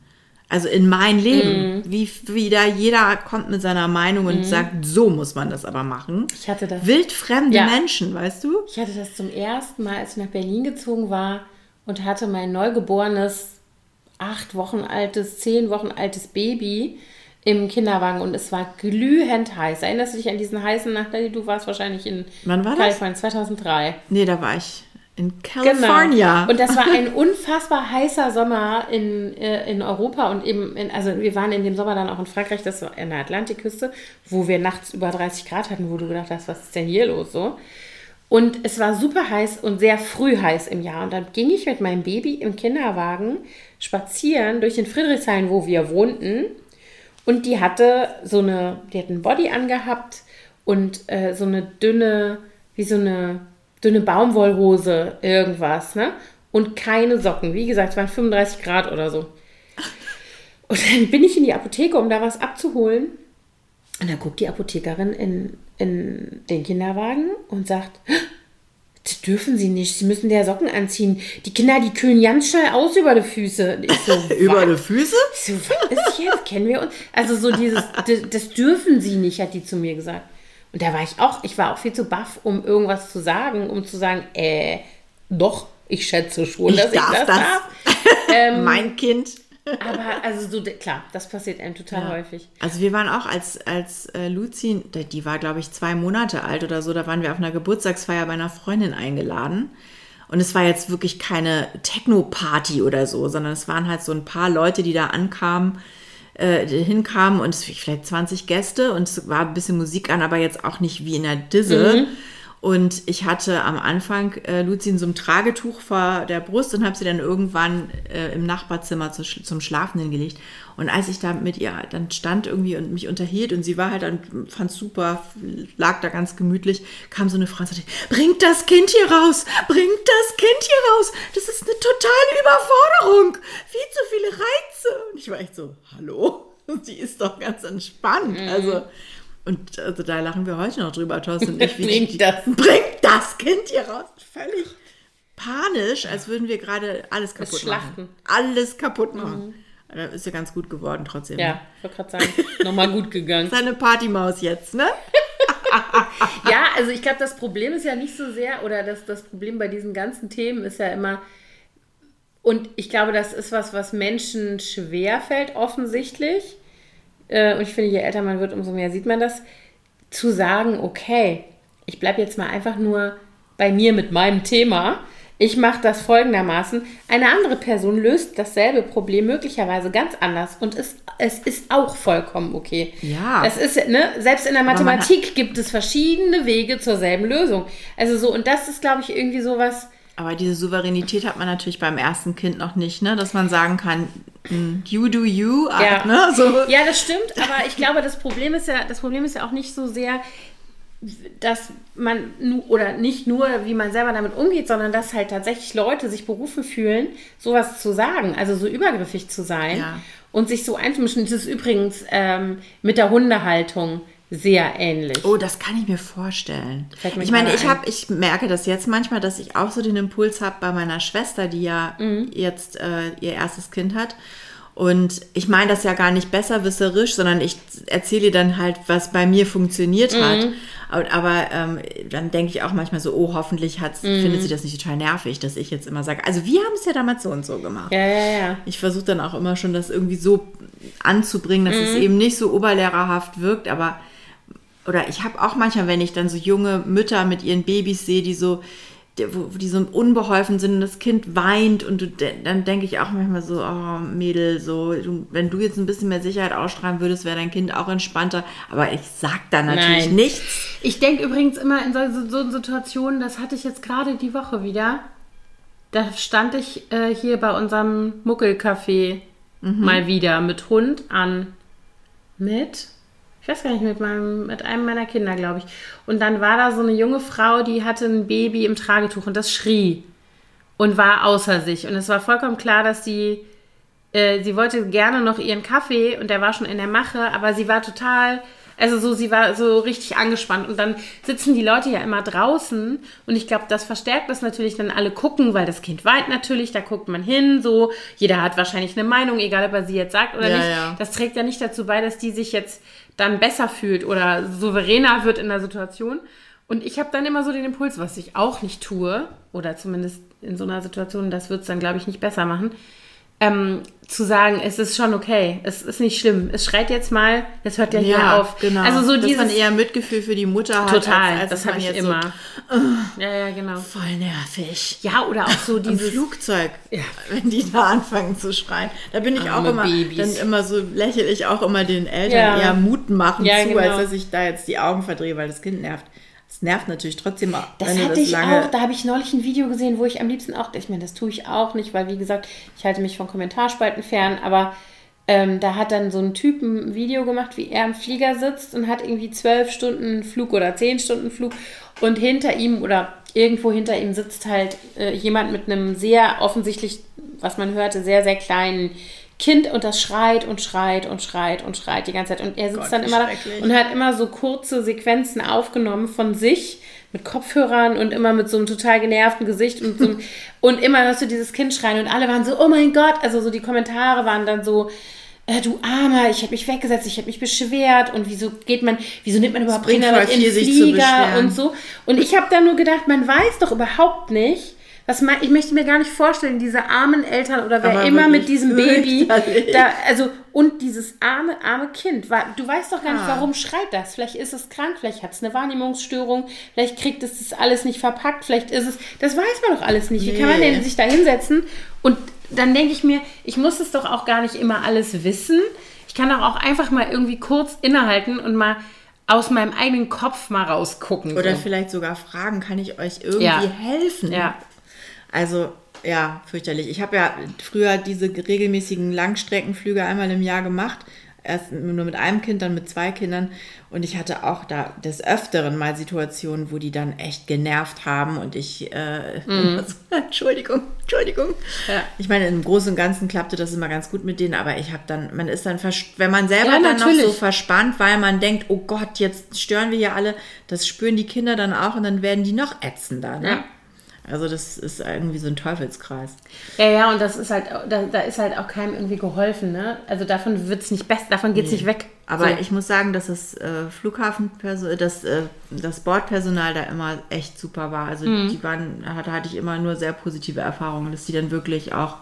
Also in mein Mhm. Leben. Wie, wie da jeder kommt mit seiner Meinung und sagt, so muss man das aber machen. Ich hatte das- Wildfremde Ja. Menschen, weißt du? Ich hatte das zum ersten Mal, als ich nach Berlin gezogen war und hatte mein neugeborenes, acht Wochen altes, zehn Wochen altes Baby im Kinderwagen und es war glühend heiß. Erinnerst du dich an diesen heißen Nacht? Du warst wahrscheinlich in Wann war das? Kalifornien, 2003. Nee, da war ich in California. Genau. Und das war ein unfassbar heißer Sommer in, äh, in Europa und eben, in, also wir waren in dem Sommer dann auch in Frankreich, das war in der Atlantikküste, wo wir nachts über 30 Grad hatten, wo du gedacht hast, was ist denn hier los so? Und es war super heiß und sehr früh heiß im Jahr. Und dann ging ich mit meinem Baby im Kinderwagen spazieren durch den Friedrichshain, wo wir wohnten. Und die hatte so eine, die hat einen Body angehabt und äh, so eine dünne, wie so eine dünne Baumwollhose, irgendwas, ne? Und keine Socken. Wie gesagt, es waren 35 Grad oder so. Und dann bin ich in die Apotheke, um da was abzuholen. Und dann guckt die Apothekerin in, in den Kinderwagen und sagt, das dürfen sie nicht, sie müssen der Socken anziehen. Die Kinder, die kühlen ganz schnell aus über die Füße. So, Über die Füße? Ich so, was ist jetzt? Kennen wir uns? Also so dieses, das, das dürfen sie nicht, hat die zu mir gesagt. Und da war ich auch, ich war auch viel zu baff, um irgendwas zu sagen, um zu sagen, äh, doch, ich schätze schon, Ich dass darf ich das, das. darf. mein Kind. Aber also so, klar, das passiert einem total häufig. Also wir waren auch als, als äh, Luzi, die- die war glaube ich zwei Monate alt oder so, da waren wir auf einer Geburtstagsfeier bei einer Freundin eingeladen. Und es war jetzt wirklich keine Techno-Party oder so, sondern es waren halt so ein paar Leute, die da ankamen, äh, hinkamen und es vielleicht 20 Gäste und es war ein bisschen Musik an, aber jetzt auch nicht wie in der Disse. Und ich hatte am Anfang äh, Luzi in so einem Tragetuch vor der Brust und habe sie dann irgendwann äh, im Nachbarzimmer zu, zum Schlafen hingelegt. Und als ich da mit ihr dann stand irgendwie und mich unterhielt und sie war halt dann, fand super, lag da ganz gemütlich, kam so eine Frau und sagte, bringt das Kind hier raus, bringt das Kind hier raus. Das ist eine totale Überforderung. Viel zu viele Reize. Und ich war echt so, hallo? Sie ist doch ganz entspannt. Also, und also da lachen wir heute noch drüber, Thorsten und ich. Bringt das. Bringt das Kind hier raus. Völlig panisch, als würden wir gerade alles kaputt Schlachten. machen. Alles kaputt machen. Da ist ja ganz gut geworden trotzdem. Ja, ich wollte gerade sagen, nochmal gut gegangen. Seine Partymaus jetzt, ne? Ja, also ich glaube, das Problem ist ja nicht so sehr, oder das, das Problem bei diesen ganzen Themen ist ja immer, und ich glaube, das ist was, was Menschen schwerfällt, offensichtlich. Äh, Und ich finde, je älter man wird, umso mehr sieht man das, zu sagen, okay, ich bleibe jetzt mal einfach nur bei mir mit meinem Thema. Ich mache das folgendermaßen. Eine andere Person löst dasselbe Problem möglicherweise ganz anders und es, es ist auch vollkommen okay. Ja. Das ist, ne, selbst in der man hat- Mathematik gibt es verschiedene Wege zur selben Lösung. Also so, und das ist, glaube ich, irgendwie sowas, Aber diese Souveränität hat man natürlich beim ersten Kind noch nicht, ne? Dass man sagen kann, mm, you do you, Ja. ne? So. Ja, das stimmt, aber ich glaube, das Problem ist ja, das Problem ist ja auch nicht so sehr, dass man oder nicht nur, wie man selber damit umgeht, sondern dass halt tatsächlich Leute sich berufen fühlen, sowas zu sagen, also so übergriffig zu sein Ja. und sich so einzumischen. Das ist übrigens ähm, mit der Hundehaltung sehr ähnlich. Oh, das kann ich mir vorstellen. Ich meine, ich habe, ich merke das jetzt manchmal, dass ich auch so den Impuls habe bei meiner Schwester, die ja Mhm. jetzt äh, ihr erstes Kind hat. Und ich meine das ja gar nicht besserwisserisch, sondern ich erzähle ihr dann halt, was bei mir funktioniert Mhm. hat. Aber, aber ähm, dann denke ich auch manchmal so, oh, hoffentlich hat's, Mhm. findet sie das nicht total nervig, dass ich jetzt immer sage, also wir haben es ja damals so und so gemacht. Ja, ja, ja. Ich versuche dann auch immer schon, das irgendwie so anzubringen, dass Mhm. es eben nicht so oberlehrerhaft wirkt, aber oder ich habe auch manchmal, wenn ich dann so junge Mütter mit ihren Babys sehe, die so die, wo, die so unbeholfen sind und das Kind weint und du, dann denke ich auch manchmal so, oh Mädel, so du, wenn du jetzt ein bisschen mehr Sicherheit ausstrahlen würdest, wäre dein Kind auch entspannter. Aber ich sag da natürlich Nein. nichts. Ich denke übrigens immer in so, so Situationen, das hatte ich jetzt gerade die Woche wieder. Da stand ich äh, hier bei unserem Muckelcafé mal wieder mit Hund an. Mit? Ich weiß gar nicht, mit, meinem, mit einem meiner Kinder, glaube ich. Und dann war da so eine junge Frau, die hatte ein Baby im Tragetuch und das schrie und war außer sich. Und es war vollkommen klar, dass sie, äh, sie wollte gerne noch ihren Kaffee und der war schon in der Mache, aber sie war total, also so, sie war so richtig angespannt. Und dann sitzen die Leute ja immer draußen und ich glaube, das verstärkt das natürlich, dann alle gucken, weil das Kind weint natürlich, da guckt man hin, so, jeder hat wahrscheinlich eine Meinung, egal ob er sie jetzt sagt oder Ja, nicht. ja. Das trägt ja nicht dazu bei, dass die sich jetzt dann besser fühlt oder souveräner wird in der Situation. Und ich habe dann immer so den Impuls, was ich auch nicht tue, oder zumindest in so einer Situation, das wird es dann, glaube ich, nicht besser machen, ähm, zu sagen, es ist schon okay, es ist nicht schlimm, es schreit jetzt mal, es hört ja, hier auf. genau. Also so dass dieses, man eher Mitgefühl für die Mutter hat. total, als, als das habe ich jetzt immer. So, ja, ja, genau. voll nervig. Ja, oder auch so Im dieses, Flugzeug, Ja. wenn die da anfangen zu schreien. Da bin ich auch Arme immer, Babys. dann immer so lächle ich auch immer den Eltern Ja. eher Mut machen zu, genau. als dass ich da jetzt die Augen verdrehe, weil das Kind nervt. Es nervt natürlich trotzdem, auch, Das hatte das ich auch. Da habe ich neulich ein Video gesehen, wo ich am liebsten auch, ich meine, das tue ich auch nicht, weil wie gesagt, ich halte mich von Kommentarspalten fern, aber ähm, da hat dann so ein Typ ein Video gemacht, wie er im Flieger sitzt und hat irgendwie zwölf Stunden Flug oder zehn Stunden Flug und hinter ihm oder irgendwo hinter ihm sitzt halt äh, jemand mit einem sehr offensichtlich, was man hörte, sehr, sehr kleinen Kind und das schreit und schreit und schreit und schreit die ganze Zeit. Und er sitzt Gott, dann immer da und hat immer so kurze Sequenzen aufgenommen von sich mit Kopfhörern und immer mit so einem total genervten Gesicht und, so einem, und immer hörst du dieses Kind schreien und alle waren so, oh mein Gott, also so die Kommentare waren dann so, äh, du Armer, ich habe mich weggesetzt, ich habe mich beschwert und wieso geht man, wieso nimmt man überhaupt Kinder mit in Flieger und so. Und ich habe dann nur gedacht, man weiß doch überhaupt nicht, was man, ich möchte mir gar nicht vorstellen, diese armen Eltern oder wer Aber immer mit diesem Baby, da, also und dieses arme, arme Kind, du weißt doch gar nicht, Ah. warum schreit das. Vielleicht ist es krank, vielleicht hat es eine Wahrnehmungsstörung, vielleicht kriegt es das alles nicht verpackt, vielleicht ist es, das weiß man doch alles nicht. Wie kann man denn sich da hinsetzen? Und dann denke ich mir, ich muss es doch auch gar nicht immer alles wissen. Ich kann doch auch einfach mal irgendwie kurz innehalten und mal aus meinem eigenen Kopf mal rausgucken. Oder so. vielleicht sogar fragen, kann ich euch irgendwie Ja. helfen? Ja. Also, ja, fürchterlich. Ich habe ja früher diese regelmäßigen Langstreckenflüge einmal im Jahr gemacht. Erst nur mit einem Kind, dann mit zwei Kindern. Und ich hatte auch da des Öfteren mal Situationen, wo die dann echt genervt haben und ich, äh, so, Entschuldigung, Entschuldigung. Ja. Ich meine, im Großen und Ganzen klappte das immer ganz gut mit denen, aber ich habe dann, man ist dann, wenn man selber Ja, dann noch natürlich. so verspannt, weil man denkt, oh Gott, jetzt stören wir hier alle, das spüren die Kinder dann auch und dann werden die noch ätzender. Ne? Ja. Also das ist irgendwie so ein Teufelskreis. Ja, ja, und das ist halt, da, da ist halt auch keinem irgendwie geholfen, ne? Also davon wird es nicht besser, davon geht es nicht weg. Aber so. ich muss sagen, dass das äh, Flughafenpersonal, das, äh, das Bordpersonal da immer echt super war. Also Mhm. die waren, hatte, hatte ich immer nur sehr positive Erfahrungen, dass die dann wirklich auch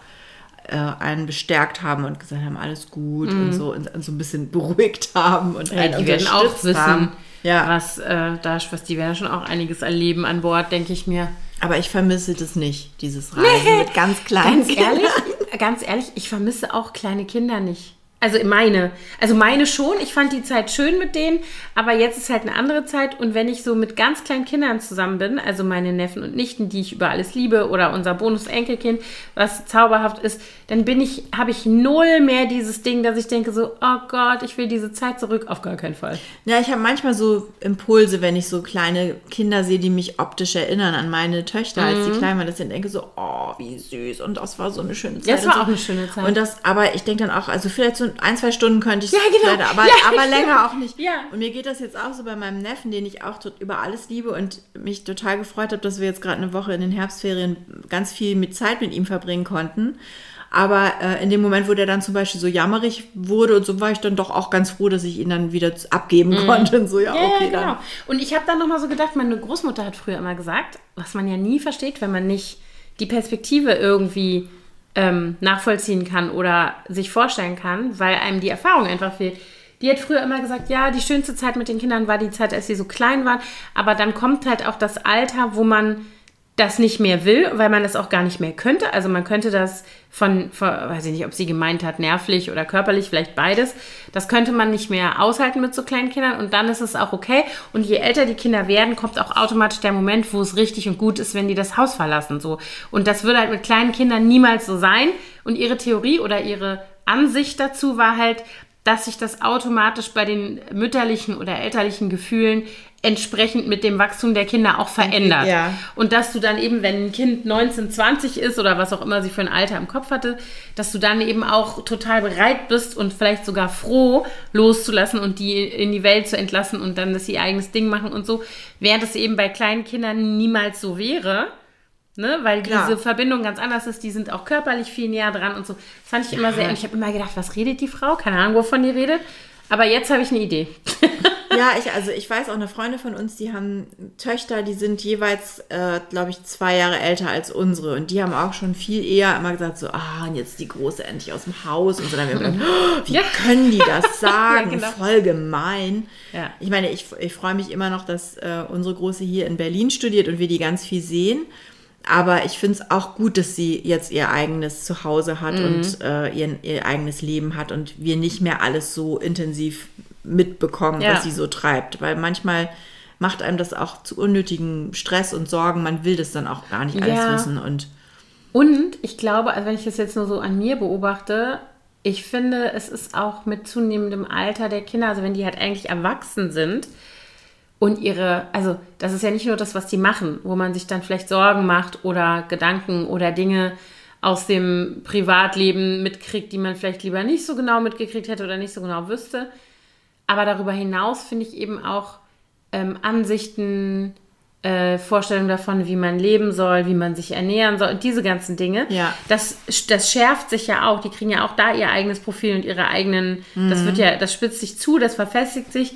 äh, einen bestärkt haben und gesagt haben, alles gut und so und, und so ein bisschen beruhigt haben und Mhm. Ja, einen die werden auch wissen, haben. Ja, was, äh, da, was die werden schon auch einiges erleben an Bord, denke ich mir. Aber ich vermisse das nicht, dieses Reisen mit ganz kleinen Ganz Kindern. ehrlich, ganz ehrlich, ich vermisse auch kleine Kinder nicht. Also meine. Also meine schon. Ich fand die Zeit schön mit denen, aber jetzt ist halt eine andere Zeit. Und wenn ich so mit ganz kleinen Kindern zusammen bin, also meine Neffen und Nichten, die ich über alles liebe, oder unser Bonus-Enkelkind, was zauberhaft ist, dann bin ich, habe ich null mehr dieses Ding, dass ich denke so, oh Gott, ich will diese Zeit zurück. Auf gar keinen Fall. Ja, ich habe manchmal so Impulse, wenn ich so kleine Kinder sehe, die mich optisch erinnern an meine Töchter, als die klein waren, dass ich denke so, oh, wie süß. Und das war so eine schöne Zeit. Ja, es war so. auch eine schöne Zeit. Und das, aber ich denke dann auch, also vielleicht so ein, zwei Stunden könnte ich Ja, genau. vielleicht, aber, Ja, aber genau. länger auch nicht. Ja. Und mir geht das jetzt auch so bei meinem Neffen, den ich auch über alles liebe und mich total gefreut habe, dass wir jetzt gerade eine Woche in den Herbstferien ganz viel mit Zeit mit ihm verbringen konnten. Aber äh, in dem Moment, wo der dann zum Beispiel so jammerig wurde und so, war ich dann doch auch ganz froh, dass ich ihn dann wieder abgeben konnte. Und so, ja. Ja, okay, ja, genau. dann. Und ich habe dann nochmal so gedacht, meine Großmutter hat früher immer gesagt, was man ja nie versteht, wenn man nicht die Perspektive irgendwie ähm, nachvollziehen kann oder sich vorstellen kann, weil einem die Erfahrung einfach fehlt. Die hat früher immer gesagt, ja, die schönste Zeit mit den Kindern war die Zeit, als sie so klein waren. Aber dann kommt halt auch das Alter, wo man das nicht mehr will, weil man das auch gar nicht mehr könnte. Also man könnte das von, von, weiß ich nicht, ob sie gemeint hat, nervlich oder körperlich, vielleicht beides. Das könnte man nicht mehr aushalten mit so kleinen Kindern und dann ist es auch okay. Und je älter die Kinder werden, kommt auch automatisch der Moment, wo es richtig und gut ist, wenn die das Haus verlassen. So. Und das würde halt mit kleinen Kindern niemals so sein. Und ihre Theorie oder ihre Ansicht dazu war halt, dass sich das automatisch bei den mütterlichen oder elterlichen Gefühlen entsprechend mit dem Wachstum der Kinder auch verändert. Ja. Und dass du dann eben, wenn ein Kind 19, 20 ist oder was auch immer sie für ein Alter im Kopf hatte, dass du dann eben auch total bereit bist und vielleicht sogar froh loszulassen und die in die Welt zu entlassen und dann, dass sie ihr eigenes Ding machen und so, während es eben bei kleinen Kindern niemals so wäre. Ne, weil Klar. diese Verbindung ganz anders ist, die sind auch körperlich viel näher dran und so. Das fand ich immer sehr, und ich habe immer gedacht, was redet die Frau? Keine Ahnung, wovon die redet. Aber jetzt habe ich eine Idee. Ja, ich, also ich weiß auch, eine Freundin von uns, die haben Töchter, die sind jeweils, äh, glaube ich, zwei Jahre älter als unsere. Und die haben auch schon viel eher immer gesagt, so, ah, und jetzt die Große endlich aus dem Haus. Und so dann haben wir gedacht, oh, wie Ja. können die das sagen? genau. Voll gemein. Ja. Ich meine, ich, ich freue mich immer noch, dass äh, unsere Große hier in Berlin studiert und wir die ganz viel sehen. Aber ich finde es auch gut, dass sie jetzt ihr eigenes Zuhause hat Mhm. und äh, ihr, ihr eigenes Leben hat und wir nicht mehr alles so intensiv mitbekommen, Ja. was sie so treibt. Weil manchmal macht einem das auch zu unnötigen Stress und Sorgen. Man will das dann auch gar nicht alles Ja. wissen. Und Und ich glaube, also wenn ich das jetzt nur so an mir beobachte, ich finde, es ist auch mit zunehmendem Alter der Kinder, also wenn die halt eigentlich erwachsen sind und ihre, also das ist ja nicht nur das, was die machen, wo man sich dann vielleicht Sorgen macht oder Gedanken oder Dinge aus dem Privatleben mitkriegt, die man vielleicht lieber nicht so genau mitgekriegt hätte oder nicht so genau wüsste. Aber darüber hinaus finde ich eben auch ähm, Ansichten, äh, Vorstellungen davon, wie man leben soll, wie man sich ernähren soll, und diese ganzen Dinge. Ja. Das, das schärft sich ja auch. Die kriegen ja auch da ihr eigenes Profil und ihre eigenen, das wird ja, das spitzt sich zu, das verfestigt sich.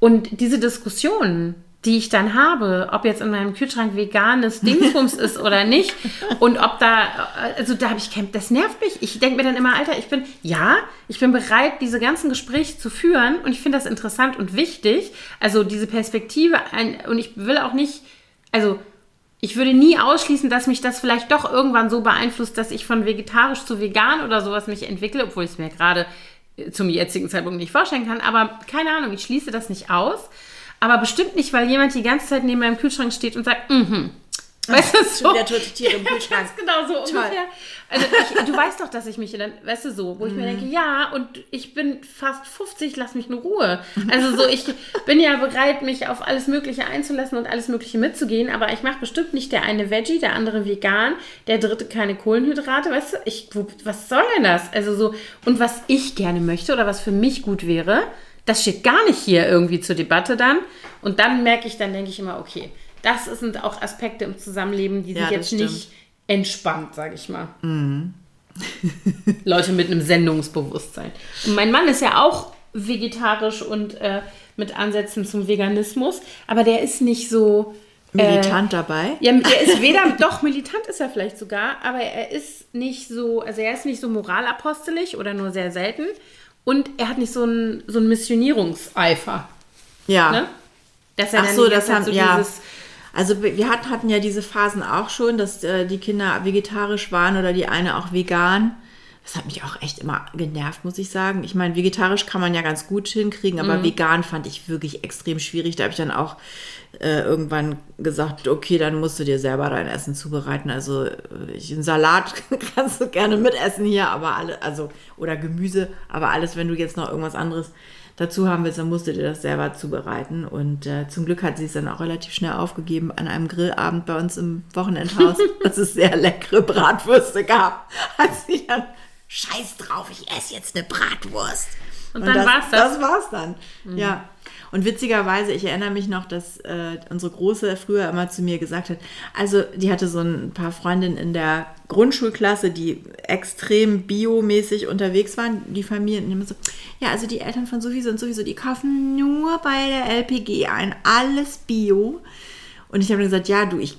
Und diese Diskussionen, die ich dann habe, ob jetzt in meinem Kühlschrank veganes Dingsbums ist oder nicht und ob da, also da habe ich kein, das nervt mich. Ich denke mir dann immer, Alter, ich bin, ja, ich bin bereit, diese ganzen Gespräche zu führen und ich finde das interessant und wichtig. Also diese Perspektive ein, und ich will auch nicht, also ich würde nie ausschließen, dass mich das vielleicht doch irgendwann so beeinflusst, dass ich von vegetarisch zu vegan oder sowas mich entwickle, obwohl ich es mir gerade äh, zum jetzigen Zeitpunkt nicht vorstellen kann. Aber keine Ahnung, ich schließe das nicht aus. Aber bestimmt nicht, weil jemand die ganze Zeit neben meinem Kühlschrank steht und sagt, mhm. Weißt du, so. wieder tote Tiere im Kühlschrank. Ganz genau so ungefähr. Also ich, du weißt doch, dass ich mich dann, weißt du so, wo ich mir denke, ja, und ich bin fast 50, lass mich in Ruhe. Also so, ich bin ja bereit, mich auf alles Mögliche einzulassen und alles Mögliche mitzugehen, aber ich mache bestimmt nicht der eine Veggie, der andere vegan, der dritte keine Kohlenhydrate, weißt du, ich, wo, was soll denn das? Also so, und was ich gerne möchte oder was für mich gut wäre, das steht gar nicht hier irgendwie zur Debatte dann. Und dann merke ich, dann denke ich immer, okay, das sind auch Aspekte im Zusammenleben, die Ja, sind jetzt stimmt. nicht entspannt, sage ich mal. Leute mit einem Sendungsbewusstsein. Und mein Mann ist ja auch vegetarisch und äh, mit Ansätzen zum Veganismus, aber der ist nicht so. Militant dabei. Ja, er ist weder, doch, militant ist er vielleicht sogar, aber er ist nicht so, also er ist nicht so moralapostelig oder nur sehr selten und er hat nicht so einen so einen Missionierungseifer. Ja. Ne? Dass er Ach so, das Zeit haben, ja. dieses- Also wir hat, hatten ja diese Phasen auch schon, dass äh, die Kinder vegetarisch waren oder die eine auch vegan. Das hat mich auch echt immer genervt, muss ich sagen. Ich meine, vegetarisch kann man ja ganz gut hinkriegen, aber vegan fand ich wirklich extrem schwierig. Da habe ich dann auch äh, irgendwann gesagt, okay, dann musst du dir selber dein Essen zubereiten. Also äh, ich, einen Salat kannst du gerne mitessen hier, aber alle, also oder Gemüse, aber alles, wenn du jetzt noch irgendwas anderes dazu haben willst, dann musst du dir das selber zubereiten. Und äh, zum Glück hat sie es dann auch relativ schnell aufgegeben an einem Grillabend bei uns im Wochenendhaus, dass es sehr leckere Bratwürste gab. Hat sie dann Scheiß drauf, ich esse jetzt eine Bratwurst. Und dann war's das? Das war's dann, ja. Und witzigerweise, ich erinnere mich noch, dass äh, unsere Große früher immer zu mir gesagt hat, also die hatte so ein paar Freundinnen in der Grundschulklasse, die extrem biomäßig unterwegs waren, die Familien, und immer so, ja, also die Eltern von sowieso und sowieso, die kaufen nur bei der LPG ein, alles Bio. Und ich habe gesagt, ja, du, ich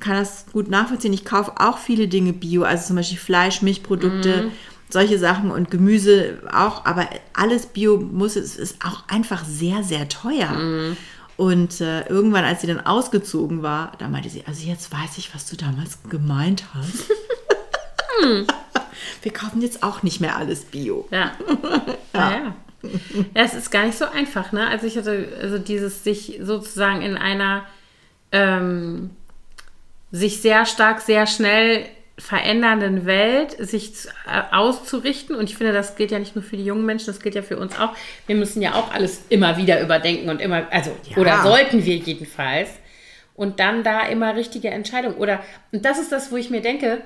kann das gut nachvollziehen. Ich kaufe auch viele Dinge bio, also zum Beispiel Fleisch, Milchprodukte, solche Sachen und Gemüse auch, aber alles bio muss, es ist auch einfach sehr, sehr teuer. Und äh, irgendwann, als sie dann ausgezogen war, da meinte sie, also jetzt weiß ich, was du damals gemeint hast. Wir kaufen jetzt auch nicht mehr alles bio. Ja. ja. ja. Ja, es ist gar nicht so einfach, ne? Also ich hatte, also dieses sich sozusagen in einer ähm, sich sehr stark, sehr schnell verändernden Welt sich äh, auszurichten. Und ich finde, das gilt ja nicht nur für die jungen Menschen, das gilt ja für uns auch. Wir müssen ja auch alles immer wieder überdenken und immer, also, Ja. oder sollten wir jedenfalls. Und dann da immer richtige Entscheidungen. Oder, und das ist das, wo ich mir denke,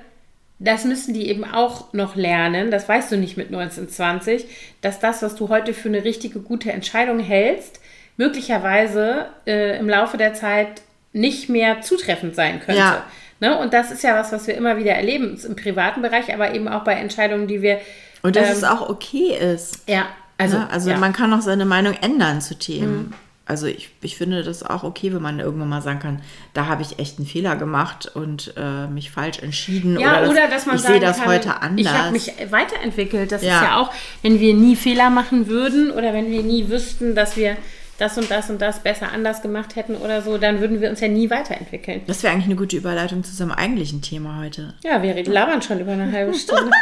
das müssen die eben auch noch lernen, das weißt du nicht mit 1920, dass das, was du heute für eine richtige, gute Entscheidung hältst, möglicherweise äh, im Laufe der Zeit nicht mehr zutreffend sein könnte. Ja. Ne? Und das ist ja was, was wir immer wieder erleben, im privaten Bereich, aber eben auch bei Entscheidungen, die wir. Und dass ähm, es auch okay ist. Ja, also, Also, also ja. Mhm. man kann auch seine Meinung ändern zu Themen. Also ich, ich finde das auch okay, wenn man irgendwann mal sagen kann, da habe ich echt einen Fehler gemacht und äh, mich falsch entschieden. Ja, oder, oder, dass man ich sehe das kann, heute anders. Ich habe mich weiterentwickelt. Das Ja. ist ja auch, wenn wir nie Fehler machen würden oder wenn wir nie wüssten, dass wir das und das und das besser anders gemacht hätten oder so, dann würden wir uns ja nie weiterentwickeln. das wäre eigentlich eine gute Überleitung zu unserem eigentlichen Thema heute. Ja, wir labern schon über eine halbe Stunde.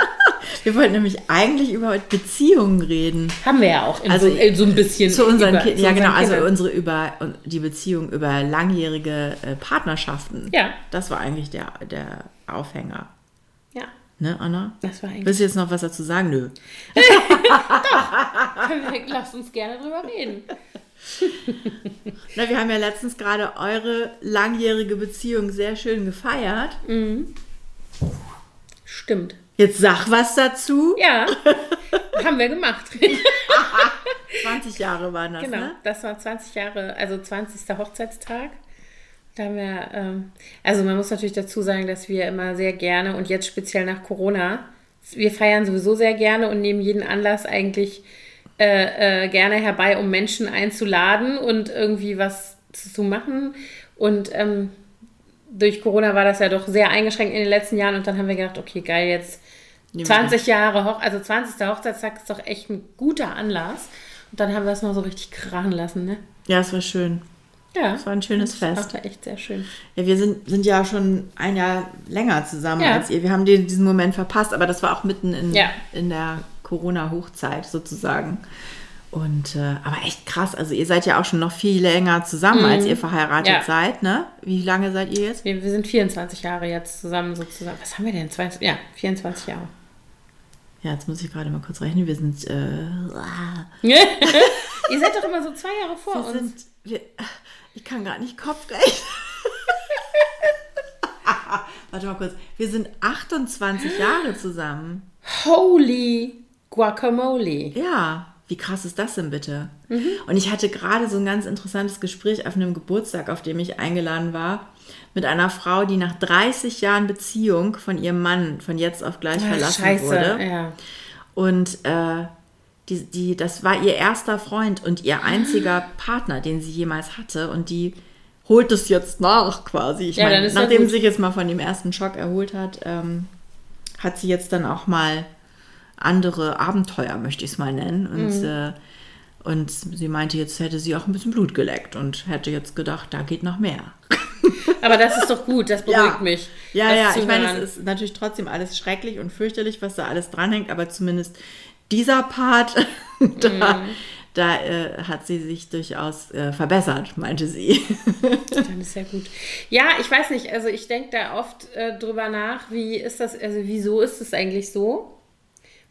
Wir wollten nämlich eigentlich über Beziehungen reden. Haben wir ja auch Also so, so ein bisschen. Zu unseren über- Kindern. zu Ja, genau. Also Kindern. unsere über die Beziehung über langjährige äh, Partnerschaften. Ja. Das war eigentlich der, der Aufhänger. Ja, Ne, Anna? das war eigentlich. Willst du jetzt noch was dazu sagen? Nö. Lass uns gerne drüber reden. Na, wir haben ja letztens gerade eure langjährige Beziehung sehr schön gefeiert. Stimmt. Jetzt sag was dazu. Ja, haben wir gemacht. 20 Jahre waren das, Genau, ne? das war 20 Jahre, also 20. Hochzeitstag. Da haben wir, ähm, also man muss natürlich dazu sagen, dass wir immer sehr gerne und jetzt speziell nach Corona, wir feiern sowieso sehr gerne und nehmen jeden Anlass eigentlich äh, äh, gerne herbei, um Menschen einzuladen und irgendwie was zu, machen. Und ähm, durch Corona war das ja doch sehr eingeschränkt in den letzten Jahren und dann haben wir gedacht, okay, geil, jetzt Nehmen wir 20 Jahre, Hoch also 20. Hochzeitstag ist doch echt ein guter Anlass. Und dann haben wir es mal so richtig krachen lassen, ne? Ja, es war schön. Ja. Es war ein schönes Das Fest. war echt sehr schön. Ja, wir sind, sind ja schon ein Jahr länger zusammen Ja. als ihr. Wir haben den, diesen Moment verpasst, aber das war auch mitten in, Ja. in der Corona-Hochzeit sozusagen. Und äh, aber echt krass. Also ihr seid ja auch schon noch viel länger zusammen, als ihr verheiratet Mhm. Ja. seid, ne? Wie lange seid ihr jetzt? Wir, wir sind 24 Jahre jetzt zusammen sozusagen. Was haben wir denn? 22, ja, 24 Jahre. Ja, jetzt muss ich gerade mal kurz rechnen. Wir sind, äh, Ihr seid doch immer so zwei Jahre vor wir uns. sind wir, ich kann gar nicht Kopf rechnen. Warte mal kurz. Wir sind 28 Jahre zusammen. Holy Guacamole. Ja, wie krass ist das denn bitte? Mhm. Und ich hatte gerade so ein ganz interessantes Gespräch auf einem Geburtstag, auf dem ich eingeladen war, mit einer Frau, die nach 30 Jahren Beziehung von ihrem Mann von jetzt auf gleich verlassen Scheiße. wurde. Ja. Und äh, die, die, das war ihr erster Freund und ihr einziger Partner, den sie jemals hatte. Und die holt es jetzt nach quasi. Ich Ja, meine, nachdem sie sich jetzt mal von dem ersten Schock erholt hat, ähm, hat sie jetzt dann auch mal andere Abenteuer, möchte ich es mal nennen. Und, Mhm. äh, und sie meinte, jetzt hätte sie auch ein bisschen Blut geleckt und hätte jetzt gedacht, da geht noch mehr. Aber das ist doch gut, das beruhigt Ja. mich. Ja, ja, ich meine, es ist natürlich trotzdem alles schrecklich und fürchterlich, was da alles dranhängt, aber zumindest dieser Part, da, Mhm. da äh, hat sie sich durchaus äh, verbessert, meinte sie. Dann ist ja gut. Ja, ich weiß nicht, also ich denke da oft äh, drüber nach, wie ist das, also wieso ist es eigentlich so?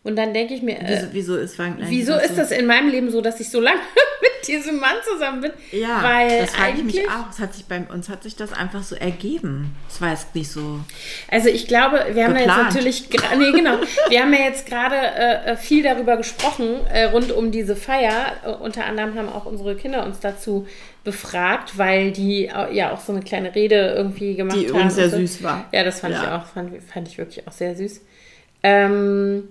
Und dann denke ich mir, äh, wieso, wieso ist wieso ist das in meinem Leben so, dass ich so lange mit diesem Mann zusammen bin? Ja, weil das frage ich mich auch. Es hat sich bei uns hat sich das einfach so ergeben. Es war jetzt nicht so. Also ich glaube, wir haben ja jetzt natürlich, nee, genau, wir haben ja jetzt gerade äh, äh, viel darüber gesprochen, äh, rund um diese Feier. Äh, unter anderem haben auch unsere Kinder uns dazu befragt, weil die au- ja auch so eine kleine Rede irgendwie gemacht Die haben. übrigens sehr und so. süß war. Ja, das fand ich Ja. auch, fand, fand ich wirklich auch sehr süß. Ähm,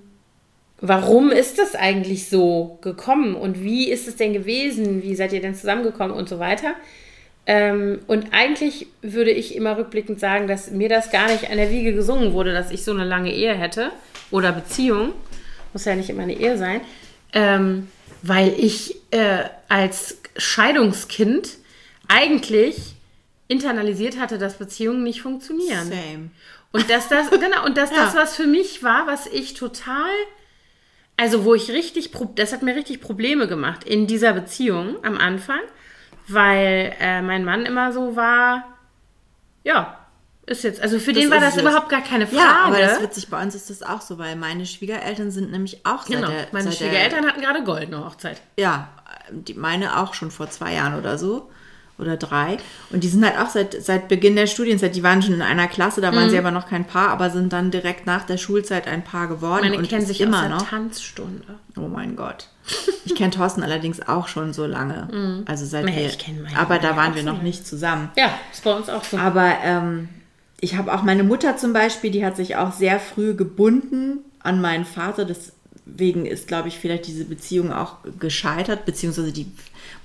warum ist das eigentlich so gekommen und wie ist es denn gewesen? Wie seid ihr denn zusammengekommen und so weiter? Ähm, und eigentlich würde ich immer rückblickend sagen, dass mir das gar nicht an der Wiege gesungen wurde, dass ich so eine lange Ehe hätte oder Beziehung. Muss ja nicht immer eine Ehe sein. Ähm, weil ich äh, als Scheidungskind eigentlich internalisiert hatte, dass Beziehungen nicht funktionieren. Same. Und dass das, genau, und dass das Ja. was für mich war, was ich total, also wo ich richtig, das hat mir richtig Probleme gemacht in dieser Beziehung am Anfang, weil äh, mein Mann immer so war, ja, ist jetzt, also für den war das es. überhaupt gar keine Frage. Ja, aber das ist witzig. Bei uns ist das auch so, weil meine Schwiegereltern sind nämlich auch seit genau, der, meine seit der- Schwiegereltern hatten gerade goldene Hochzeit. Ja, die meine auch schon vor zwei Jahren oder so. Oder drei. Und die sind halt auch seit, seit Beginn der Studienzeit, die waren schon in einer Klasse, da waren Mhm. sie aber noch kein Paar, aber sind dann direkt nach der Schulzeit ein Paar geworden. Meine und kennen sich immer aus der noch. Tanzstunde. Oh mein Gott. Ich kenne Thorsten allerdings auch schon so lange. Also seit Nee, wir, Mhm. ich kenn meinen aber da waren wir noch nicht zusammen. Ja, ist bei uns auch so. Aber ähm, ich habe auch meine Mutter zum Beispiel, die hat sich auch sehr früh gebunden an meinen Vater. Deswegen ist, glaube ich, vielleicht diese Beziehung auch gescheitert, beziehungsweise die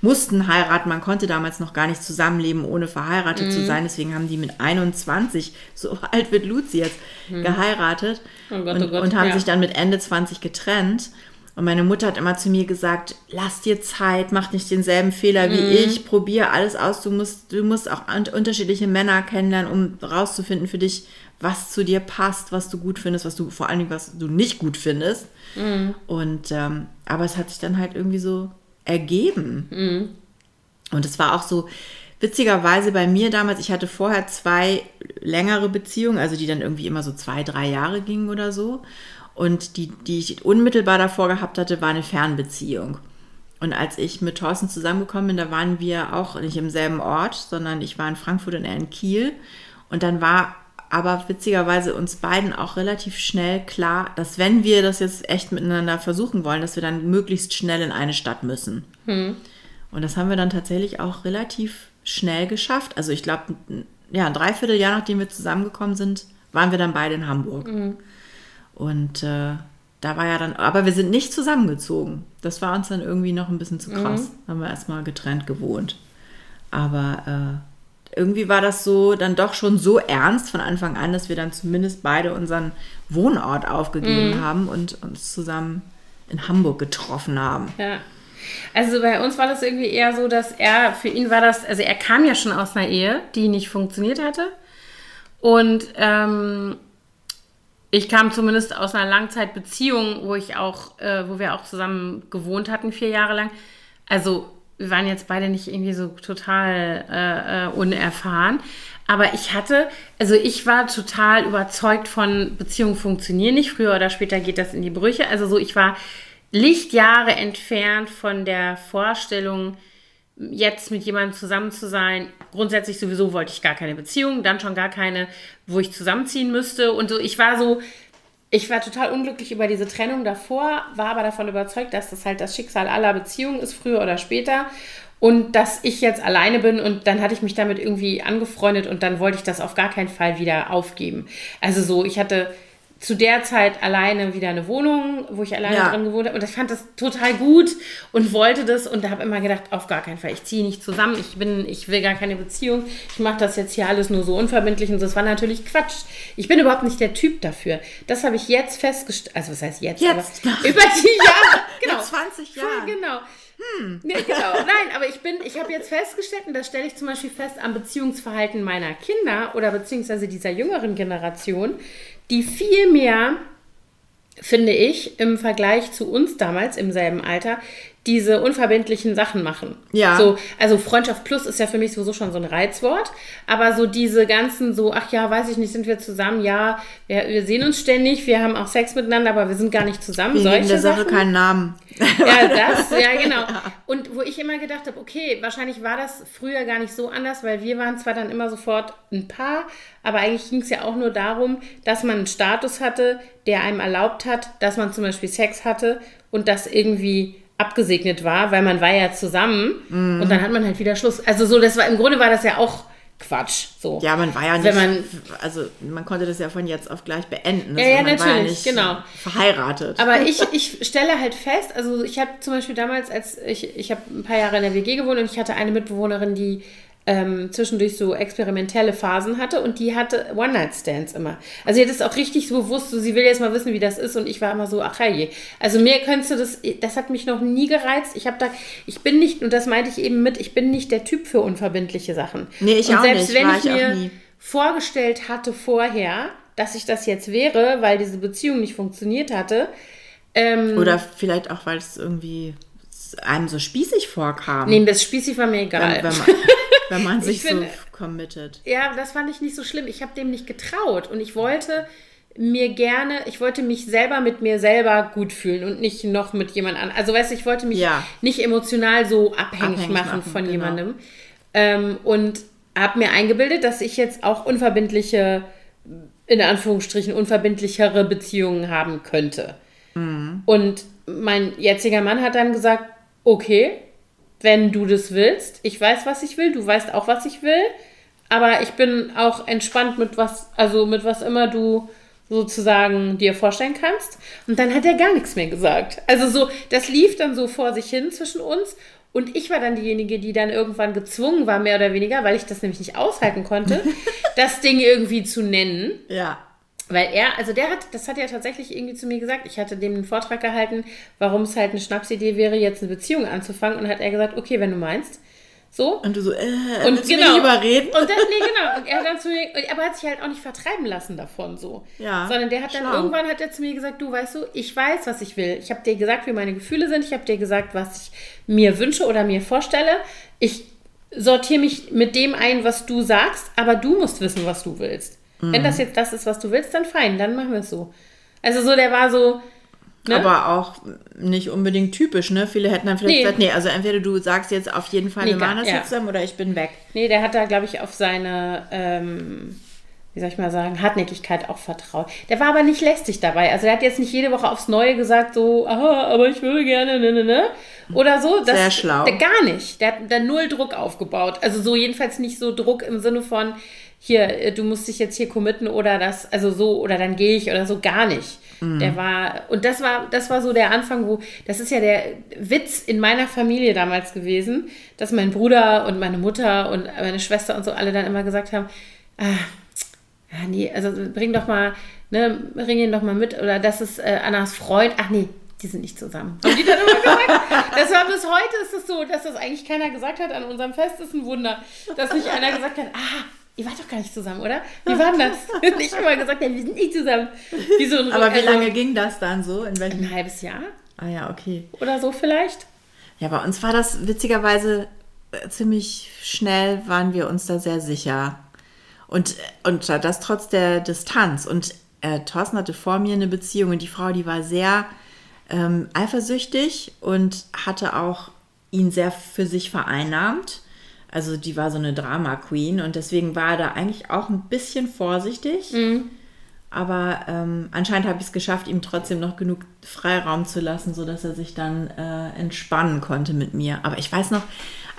mussten heiraten. Man konnte damals noch gar nicht zusammenleben, ohne verheiratet Mhm. zu sein. Deswegen haben die mit 21, so alt wird Luzi jetzt, geheiratet Mhm. Oh Gott, und, oh Gott, und haben ja. sich dann mit Ende 20 getrennt. Und meine Mutter hat immer zu mir gesagt, lass dir Zeit, mach nicht denselben Fehler wie Mhm. ich, probier alles aus. Du musst, du musst auch un- unterschiedliche Männer kennenlernen, um rauszufinden für dich, was zu dir passt, was du gut findest, was du vor allen Dingen, was du nicht gut findest. Mhm. Und ähm, aber es hat sich dann halt irgendwie so ergeben. Mhm. Und es war auch so, witzigerweise bei mir damals, ich hatte vorher zwei längere Beziehungen, also die dann irgendwie immer so zwei, drei Jahre gingen oder so. Und die, die ich unmittelbar davor gehabt hatte, war eine Fernbeziehung. Und als ich mit Thorsten zusammengekommen bin, da waren wir auch nicht im selben Ort, sondern ich war in Frankfurt und er in Kiel. Und dann war aber witzigerweise uns beiden auch relativ schnell klar, dass wenn wir das jetzt echt miteinander versuchen wollen, dass wir dann möglichst schnell in eine Stadt müssen. Und das haben wir dann tatsächlich auch relativ schnell geschafft. Also ich glaube, ja, ein Dreivierteljahr nachdem wir zusammengekommen sind, waren wir dann beide in Hamburg. Und äh, da war ja dann, aber wir sind nicht zusammengezogen. Das war uns dann irgendwie noch ein bisschen zu krass. Haben wir erstmal getrennt gewohnt. Aber äh, irgendwie war das so dann doch schon so ernst von Anfang an, dass wir dann zumindest beide unseren Wohnort aufgegeben haben und uns zusammen in Hamburg getroffen haben. Ja. Also bei uns war das irgendwie eher so, dass er, für ihn war das, also er kam ja schon aus einer Ehe, die nicht funktioniert hatte. Und ähm, ich kam zumindest aus einer Langzeitbeziehung, wo ich auch, äh, wo wir auch zusammen gewohnt hatten, vier Jahre lang. Also wir waren jetzt beide nicht irgendwie so total äh, äh, unerfahren. Aber ich hatte, also ich war total überzeugt von Beziehungen funktionieren nicht. Früher oder später geht das in die Brüche. Also so, ich war Lichtjahre entfernt von der Vorstellung, jetzt mit jemandem zusammen zu sein. Grundsätzlich sowieso wollte ich gar keine Beziehung, dann schon gar keine, wo ich zusammenziehen müsste. Und so, ich war so, ich war total unglücklich über diese Trennung davor, war aber davon überzeugt, dass das halt das Schicksal aller Beziehungen ist, früher oder später. Und dass ich jetzt alleine bin und dann hatte ich mich damit irgendwie angefreundet und dann wollte ich das auf gar keinen Fall wieder aufgeben. Also so, ich hatte zu der Zeit alleine wieder eine Wohnung, wo ich alleine Ja. drin gewohnt habe. Und ich fand das total gut und wollte das und habe immer gedacht, auf gar keinen Fall, ich ziehe nicht zusammen, ich bin, ich will gar keine Beziehung, ich mache das jetzt hier alles nur so unverbindlich und so. Das war natürlich Quatsch. Ich bin überhaupt nicht der Typ dafür. Das habe ich jetzt festgestellt, also was heißt jetzt? Jetzt, über die Jahre, genau. Nach 20 Voll Jahren. Genau. hm. Nee, genau. Nein, aber ich bin, ich habe jetzt festgestellt, und das stelle ich zum Beispiel fest am Beziehungsverhalten meiner Kinder oder beziehungsweise dieser jüngeren Generation, die viel mehr finde ich, im Vergleich zu uns damals im selben Alter, diese unverbindlichen Sachen machen. Ja. So, also Freundschaft Plus ist ja für mich sowieso schon so ein Reizwort, aber so diese ganzen so, ach ja, weiß ich nicht, sind wir zusammen? Ja, wir, wir sehen uns ständig, wir haben auch Sex miteinander, aber wir sind gar nicht zusammen. Wir Solche geben der Sache Sachen. keinen Namen. Ja, das, ja, genau. Und wo ich immer gedacht habe, okay, wahrscheinlich war das früher gar nicht so anders, weil wir waren zwar dann immer sofort ein Paar, aber eigentlich ging es ja auch nur darum, dass man einen Status hatte, der einem erlaubt hat, dass man zum Beispiel Sex hatte und das irgendwie abgesegnet war, weil man war ja zusammen Mhm. und dann hat man halt wieder Schluss. Also so, das war im Grunde war das ja auch Quatsch. So. Ja, man war ja nicht, Wenn man- also man konnte das ja von jetzt auf gleich beenden. Ja, ja, man war natürlich, nicht genau. Verheiratet. Aber ich, ich stelle halt fest, also ich habe zum Beispiel damals, als ich, ich habe ein paar Jahre in der WG gewohnt und ich hatte eine Mitbewohnerin, die ähm, zwischendurch so experimentelle Phasen hatte und die hatte One-Night-Stands immer. Also sie hat es auch richtig so bewusst, so sie will jetzt mal wissen, wie das ist und ich war immer so, ach je. Also mir könntest du das, das hat mich noch nie gereizt. Ich habe da, ich bin nicht, und das meinte ich eben mit, ich bin nicht der Typ für unverbindliche Sachen. Nee, ich und auch selbst nicht, wenn war ich ich mir vorgestellt hatte vorher, dass ich das jetzt wäre, weil diese Beziehung nicht funktioniert hatte, ähm, Oder vielleicht auch, weil es irgendwie einem so spießig vorkam. Nee, das Spießig war mir wenn, egal. wenn, man, wenn man sich finde- so committet. ja, das fand ich nicht so schlimm. Ich habe dem nicht getraut und ich wollte mir gerne, ich wollte mich selber mit mir selber gut fühlen und nicht noch mit jemand anderem. Also weißt du, ich wollte mich Ja. nicht emotional so abhängig, Abhängig machen, machen, von genau. jemandem. Ähm, und habe mir eingebildet, dass ich jetzt auch unverbindliche, in Anführungsstrichen, unverbindlichere Beziehungen haben könnte. Mhm. Und mein jetziger Mann hat dann gesagt, okay, wenn du das willst, ich weiß, was ich will, du weißt auch, was ich will, aber ich bin auch entspannt mit was, also mit was immer du sozusagen dir vorstellen kannst. Und dann hat er gar nichts mehr gesagt. Also so, das lief dann so vor sich hin zwischen uns. Und ich war dann diejenige, die dann irgendwann gezwungen war, mehr oder weniger, weil ich das nämlich nicht aushalten konnte, das Ding irgendwie zu nennen. Ja. Weil er, also der hat, das hat er tatsächlich irgendwie zu mir gesagt. Ich hatte dem einen Vortrag gehalten, warum es halt eine Schnapsidee wäre, jetzt eine Beziehung anzufangen. Und hat er gesagt, okay, wenn du meinst. So. Und du so, äh, Und genau. überreden? Und dann, nee, genau. Und er hat dann zu mir, aber er hat sich halt auch nicht vertreiben lassen davon so. Ja, Sondern der hat dann schlau. irgendwann hat er zu mir gesagt, du weißt du, ich weiß, was ich will. Ich habe dir gesagt, wie meine Gefühle sind. Ich habe dir gesagt, was ich mir wünsche oder mir vorstelle. Ich sortiere mich mit dem ein, was du sagst, aber du musst wissen, was du willst. Wenn Mhm. das jetzt das ist, was du willst, dann fein, dann machen wir es so. Also so, der war so, ne? Aber auch nicht unbedingt typisch, ne? Viele hätten dann vielleicht Nee. gesagt, nee, also entweder du sagst jetzt auf jeden Fall, Nee, wir machen das ja. jetzt zusammen oder ich bin weg. Nee, der hat da, glaube ich, auf seine, ähm, wie soll ich mal sagen, Hartnäckigkeit auch vertraut. Der war aber nicht lästig dabei. Also der hat jetzt nicht jede Woche aufs Neue gesagt, so, aha, aber ich würde gerne, ne, ne, ne. Oder so. Das, Sehr schlau. Der, gar nicht. Der hat da null Druck aufgebaut. Also so jedenfalls nicht so Druck im Sinne von, hier, äh, du musst dich jetzt hier committen oder das, also so, oder dann gehe ich oder so, gar nicht. Der war, und das war, das war so der Anfang, wo, das ist ja der Witz in meiner Familie damals gewesen, dass mein Bruder und meine Mutter und meine Schwester und so alle dann immer gesagt haben, ah, nee, also bring doch mal, ne, bring ihn doch mal mit, oder das ist äh, Annas Freund, ach nee, die sind nicht zusammen. Haben die dann immer gesagt? Das war bis heute ist es so, dass das eigentlich keiner gesagt hat an unserem Fest, ist ein Wunder, dass nicht einer gesagt hat, ah, ihr wart doch gar nicht zusammen, oder? Wie war das? Nicht immer gesagt, ja, wir sind nicht zusammen. Wie so Aber wie lange ging das dann so? In welchem? Ein halbes Jahr Ah ja, okay. oder so vielleicht. Ja, bei uns war das witzigerweise äh, ziemlich schnell, waren wir uns da sehr sicher. Und, und das trotz der Distanz. Und äh, Thorsten hatte vor mir eine Beziehung und die Frau, die war sehr ähm, eifersüchtig und hatte auch ihn sehr für sich vereinnahmt. Also die war so eine Drama Queen und deswegen war er da eigentlich auch ein bisschen vorsichtig. Aber ähm, anscheinend habe ich es geschafft, ihm trotzdem noch genug Freiraum zu lassen, sodass er sich dann äh, entspannen konnte mit mir. Aber ich weiß noch,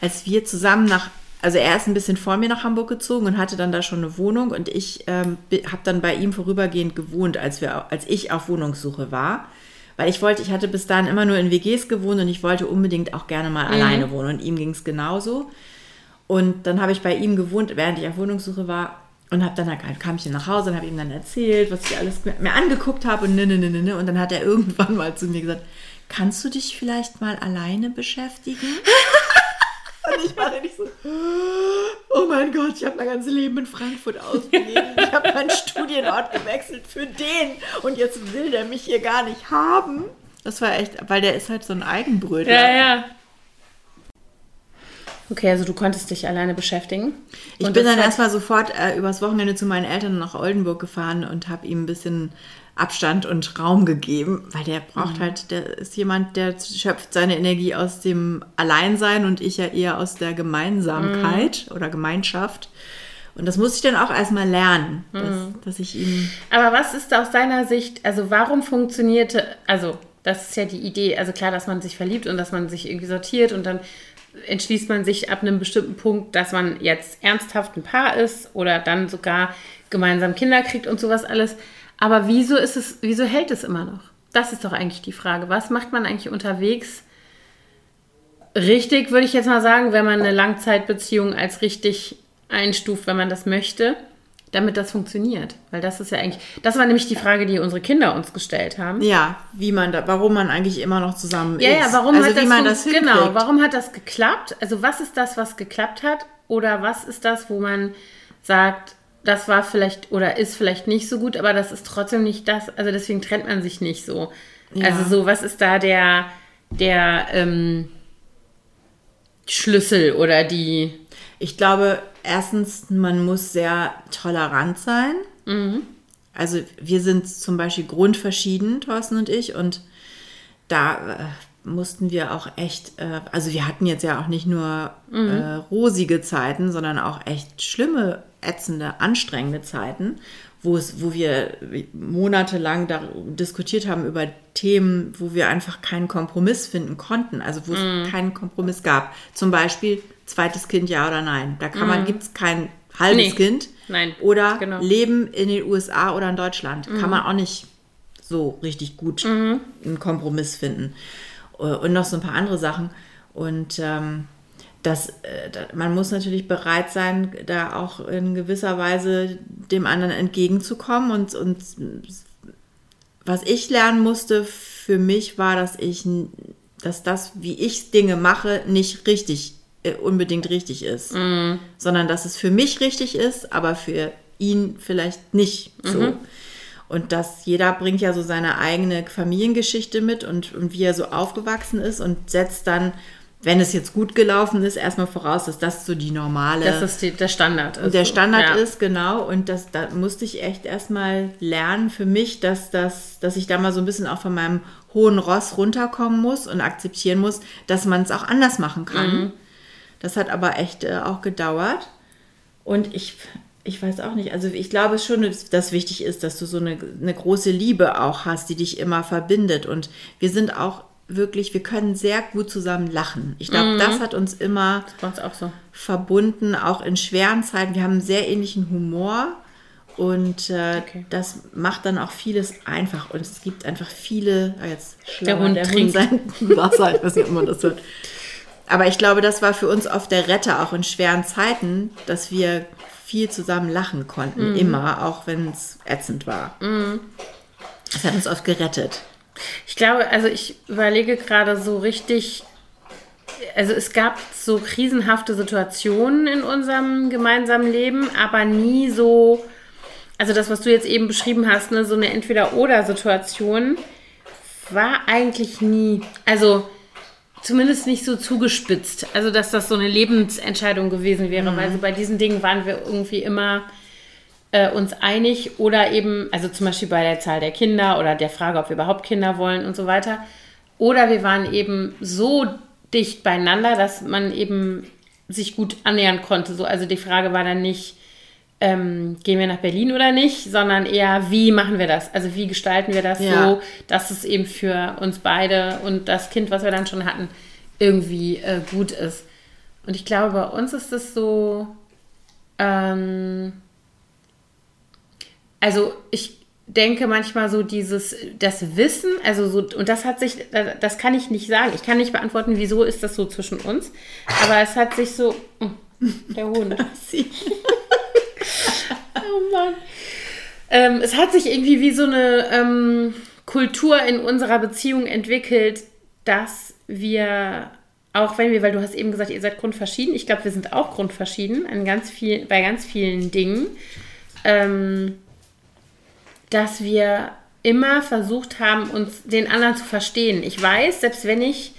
als wir zusammen nach, also er ist ein bisschen vor mir nach Hamburg gezogen und hatte dann da schon eine Wohnung und ich ähm, habe dann bei ihm vorübergehend gewohnt, als, wir, als ich auf Wohnungssuche war. Weil ich wollte, ich hatte bis dahin immer nur in WGs gewohnt und ich wollte unbedingt auch gerne mal alleine wohnen und ihm ging es genauso. Und dann habe ich bei ihm gewohnt, während ich auf Wohnungssuche war. Und habe dann halt, kam ich dann nach Hause und habe ihm dann erzählt, was ich alles mir angeguckt habe und ne, ne, ne, ne, ne. Und dann hat er irgendwann mal zu mir gesagt, kannst du dich vielleicht mal alleine beschäftigen? Und ich war nicht so, oh mein Gott, ich habe mein ganzes Leben in Frankfurt ausgegeben. Ich habe meinen Studienort gewechselt für den und jetzt will der mich hier gar nicht haben. Das war echt, weil der ist halt so ein Eigenbrötler. Ja, ja. Okay, also du konntest dich alleine beschäftigen. Ich bin dann erstmal sofort äh, übers Wochenende zu meinen Eltern nach Oldenburg gefahren und habe ihm ein bisschen Abstand und Raum gegeben, weil der Mhm. braucht halt, der ist jemand, der schöpft seine Energie aus dem Alleinsein und ich ja eher aus der Gemeinsamkeit Mhm. oder Gemeinschaft. Und das muss ich dann auch erstmal lernen, dass, Mhm. dass ich ihm. Aber was ist aus deiner Sicht, also warum funktionierte, also das ist ja die Idee, also klar, dass man sich verliebt und dass man sich irgendwie sortiert und dann entschließt man sich ab einem bestimmten Punkt, dass man jetzt ernsthaft ein Paar ist oder dann sogar gemeinsam Kinder kriegt und sowas alles. Aber wieso ist es, wieso hält es immer noch? Das ist doch eigentlich die Frage. Was macht man eigentlich unterwegs richtig, würde ich jetzt mal sagen, wenn man eine Langzeitbeziehung als richtig einstuft, wenn man das möchte, damit das funktioniert. Weil das ist ja eigentlich, das war nämlich die Frage, die unsere Kinder uns gestellt haben. Ja, wie man da, warum man eigentlich immer noch zusammen Ja, ist. ja, warum also hat das, man das genau, warum hat das geklappt? Also was ist das, was geklappt hat? Oder was ist das, wo man sagt, das war vielleicht oder ist vielleicht nicht so gut, aber das ist trotzdem nicht das, also deswegen trennt man sich nicht so. Ja. Also so, was ist da der, der ähm, Schlüssel oder die, Ich glaube, erstens, man muss sehr tolerant sein. Also wir sind zum Beispiel grundverschieden, Thorsten und ich, und da äh, mussten wir auch echt, äh, also wir hatten jetzt ja auch nicht nur äh, rosige Zeiten, sondern auch echt schlimme, ätzende, anstrengende Zeiten, wo es, wo wir monatelang da diskutiert haben über Themen, wo wir einfach keinen Kompromiss finden konnten, also wo es keinen Kompromiss gab. Zum Beispiel zweites Kind, ja oder nein. Da kann man, gibt es kein halbes Nee. Kind. Nein, Oder genau. Leben in den USA oder in Deutschland. Kann man auch nicht so richtig gut einen Kompromiss finden. Und noch so ein paar andere Sachen. Und ähm, das, äh, man muss natürlich bereit sein, da auch in gewisser Weise dem anderen entgegenzukommen. Und, und was ich lernen musste für mich war, dass ich, dass das, wie ich Dinge mache, nicht richtig, äh, unbedingt richtig ist, sondern dass es für mich richtig ist, aber für ihn vielleicht nicht so. Und dass jeder bringt ja so seine eigene Familiengeschichte mit und, und wie er so aufgewachsen ist und setzt dann, wenn es jetzt gut gelaufen ist, erstmal voraus, dass das so die normale das ist die, der Standard ist. der. Standard ja. ist, genau. Und das, da musste ich echt erstmal lernen für mich, dass, das, dass ich da mal so ein bisschen auch von meinem hohen Ross runterkommen muss und akzeptieren muss, dass man es auch anders machen kann. Das hat aber echt äh, auch gedauert. Und ich, ich weiß auch nicht, also ich glaube schon, dass das wichtig ist, dass du so eine, eine große Liebe auch hast, die dich immer verbindet. Und wir sind auch wirklich, wir können sehr gut zusammen lachen. Ich glaube, das hat uns immer auch so. verbunden, auch in schweren Zeiten. Wir haben einen sehr ähnlichen Humor und äh, Okay. das macht dann auch vieles einfach. Und es gibt einfach viele, ah, jetzt Der Hund trinkt. sein Wasser, ich weiß nicht, ob man das hört. Aber ich glaube, das war für uns oft der Retter, auch in schweren Zeiten, dass wir viel zusammen lachen konnten, Mhm. immer, auch wenn es ätzend war. Das hat uns oft gerettet. Ich glaube, also ich überlege gerade so richtig, also es gab so krisenhafte Situationen in unserem gemeinsamen Leben, aber nie so, also das, was du jetzt eben beschrieben hast, ne, so eine Entweder-Oder-Situation war eigentlich nie, also zumindest nicht so zugespitzt, also dass das so eine Lebensentscheidung gewesen wäre, weil so bei diesen Dingen waren wir irgendwie immer äh, uns einig oder eben, also zum Beispiel bei der Zahl der Kinder oder der Frage, ob wir überhaupt Kinder wollen und so weiter. Oder wir waren eben so dicht beieinander, dass man eben sich gut annähern konnte. So, also die Frage war dann nicht, ähm, gehen wir nach Berlin oder nicht, sondern eher, wie machen wir das? Also wie gestalten wir das Ja. so, dass es eben für uns beide und das Kind, was wir dann schon hatten, irgendwie äh, gut ist. Und ich glaube, bei uns ist es so, ähm, also ich denke manchmal so dieses, das Wissen, also so, und das hat sich, das kann ich nicht sagen. Ich kann nicht beantworten, wieso ist das so zwischen uns. Aber es hat sich so, oh, der Hund. Oh Mann. Ähm, es hat sich irgendwie wie so eine ähm, Kultur in unserer Beziehung entwickelt, dass wir, auch wenn wir, weil du hast eben gesagt, ihr seid grundverschieden, ich glaube, wir sind auch grundverschieden an ganz viel, bei ganz vielen Dingen, ähm, dass wir immer versucht haben, uns den anderen zu verstehen. Ich weiß, selbst wenn ich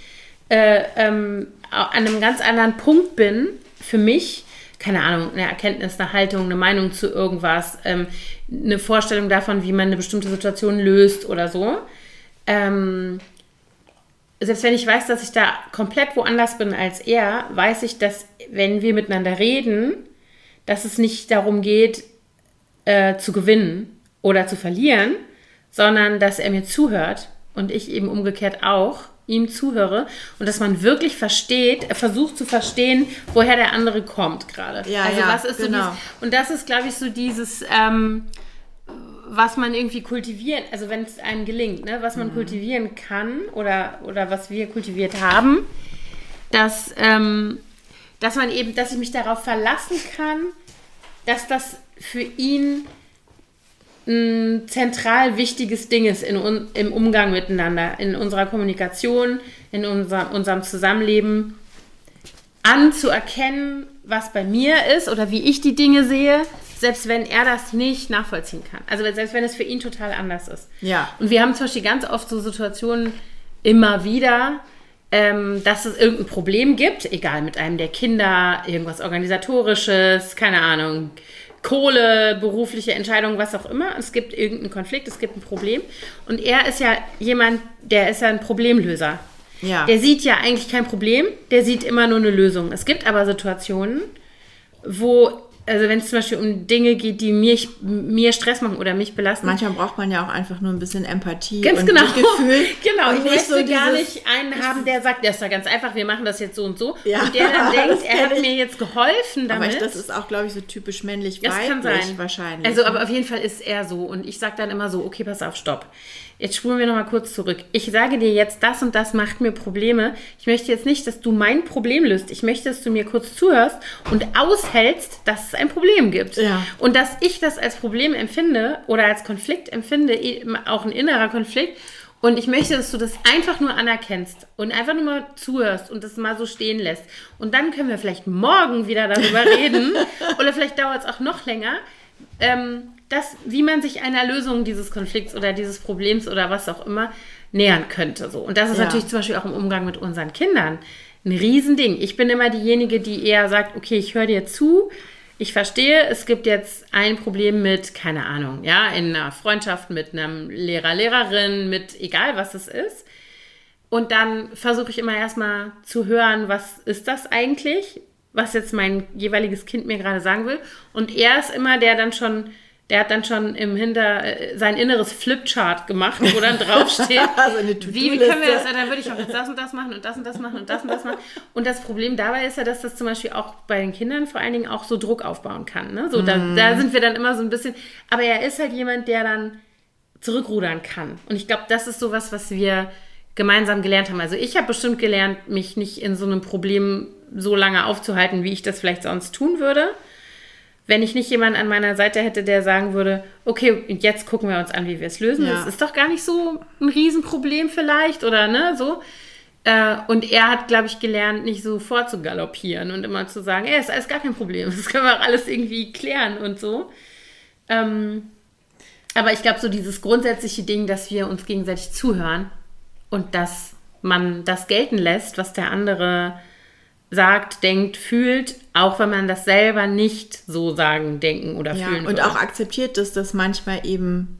äh, ähm, an einem ganz anderen Punkt bin, für mich, keine Ahnung, eine Erkenntnis, eine Haltung, eine Meinung zu irgendwas, ähm, eine Vorstellung davon, wie man eine bestimmte Situation löst oder so. Ähm, selbst wenn ich weiß, dass ich da komplett woanders bin als er, weiß ich, dass wenn wir miteinander reden, dass es nicht darum geht, äh, zu gewinnen oder zu verlieren, sondern dass er mir zuhört und ich eben umgekehrt auch ihm zuhöre und dass man wirklich versteht, versucht zu verstehen, woher der andere kommt gerade. Ja, also ja, was ist genau. so dieses, und das ist, glaube ich, so dieses, ähm, was man irgendwie kultivieren, also wenn es einem gelingt, ne, was Mhm. man kultivieren kann oder, oder was wir kultiviert haben, dass, ähm, dass man eben, dass ich mich darauf verlassen kann, dass das für ihn ein zentral wichtiges Ding ist in, un, im Umgang miteinander, in unserer Kommunikation, in unser, unserem Zusammenleben, anzuerkennen, was bei mir ist oder wie ich die Dinge sehe, selbst wenn er das nicht nachvollziehen kann. Also selbst wenn es für ihn total anders ist. Ja. Und wir haben zum Beispiel ganz oft so Situationen immer wieder, ähm, dass es irgendein Problem gibt, egal mit einem der Kinder, irgendwas organisatorisches, keine Ahnung, Kohle, berufliche Entscheidungen, was auch immer. Es gibt irgendeinen Konflikt, es gibt ein Problem. Und er ist ja jemand, der ist ja ein Problemlöser. Ja. Der sieht ja eigentlich kein Problem, der sieht immer nur eine Lösung. Es gibt aber Situationen, wo, also wenn es zum Beispiel um Dinge geht, die mir, mir Stress machen oder mich belasten, Manchmal braucht man ja auch einfach nur ein bisschen Empathie Ganz und genau. Gefühl. Genau, und ich möchte so gar nicht einen haben, der sagt, das ist ja ganz einfach, wir machen das jetzt so und so. Ja, und der dann denkt, er hat ich. mir jetzt geholfen Aber damit. ich, das ist auch, glaube ich, so typisch männlich Das weiblich kann sein. wahrscheinlich. Also, aber auf jeden Fall ist er so. Und ich sage dann immer so, okay, pass auf, stopp. Jetzt spulen wir nochmal kurz zurück. Ich sage dir jetzt, das und das macht mir Probleme. Ich möchte jetzt nicht, dass du mein Problem löst. Ich möchte, dass du mir kurz zuhörst und aushältst, dass es ein Problem gibt. Ja. Und dass ich das als Problem empfinde oder als Konflikt empfinde, eben auch ein innerer Konflikt. Und ich möchte, dass du das einfach nur anerkennst und einfach nur mal zuhörst und das mal so stehen lässt. Und dann können wir vielleicht morgen wieder darüber reden. oder vielleicht dauert es auch noch länger. Ähm, das, wie man sich einer Lösung dieses Konflikts oder dieses Problems oder was auch immer nähern könnte. So. Und das ist Ja. natürlich zum Beispiel auch im Umgang mit unseren Kindern ein Riesending. Ich bin immer diejenige, die eher sagt, okay, ich höre dir zu, ich verstehe, es gibt jetzt ein Problem mit, keine Ahnung, ja, in einer Freundschaft mit einem Lehrer, Lehrerin, mit egal was es ist. Und dann versuche ich immer erstmal zu hören, was ist das eigentlich, was jetzt mein jeweiliges Kind mir gerade sagen will. Und er ist immer der dann schon, der hat dann schon im Hinter äh, sein inneres Flipchart gemacht, wo dann draufsteht, So eine wie, wie können wir das, To-Do-Liste. dann würde ich auch jetzt das und das machen und das und das machen und das und das machen. Und das Problem dabei ist ja, dass das zum Beispiel auch bei den Kindern vor allen Dingen auch so Druck aufbauen kann. Ne? So, da, da sind wir dann immer so ein bisschen, aber er ist halt jemand, der dann zurückrudern kann. Und ich glaube, das ist sowas, was wir gemeinsam gelernt haben. Also ich habe bestimmt gelernt, mich nicht in so einem Problem so lange aufzuhalten, wie ich das vielleicht sonst tun würde. Wenn ich nicht jemanden an meiner Seite hätte, der sagen würde, okay, jetzt gucken wir uns an, wie wir es lösen. Ja. Das ist doch gar nicht so ein Riesenproblem vielleicht oder ne, so. Äh, und er hat, glaube ich, gelernt, nicht so vorzugaloppieren und immer zu sagen, ey, ist alles gar kein Problem, das können wir auch alles irgendwie klären und so. Ähm, aber ich glaube, so dieses grundsätzliche Ding, dass wir uns gegenseitig zuhören und dass man das gelten lässt, was der andere sagt, denkt, fühlt, auch wenn man das selber nicht so sagen, denken oder Ja, fühlen und würde. auch akzeptiert, dass das manchmal eben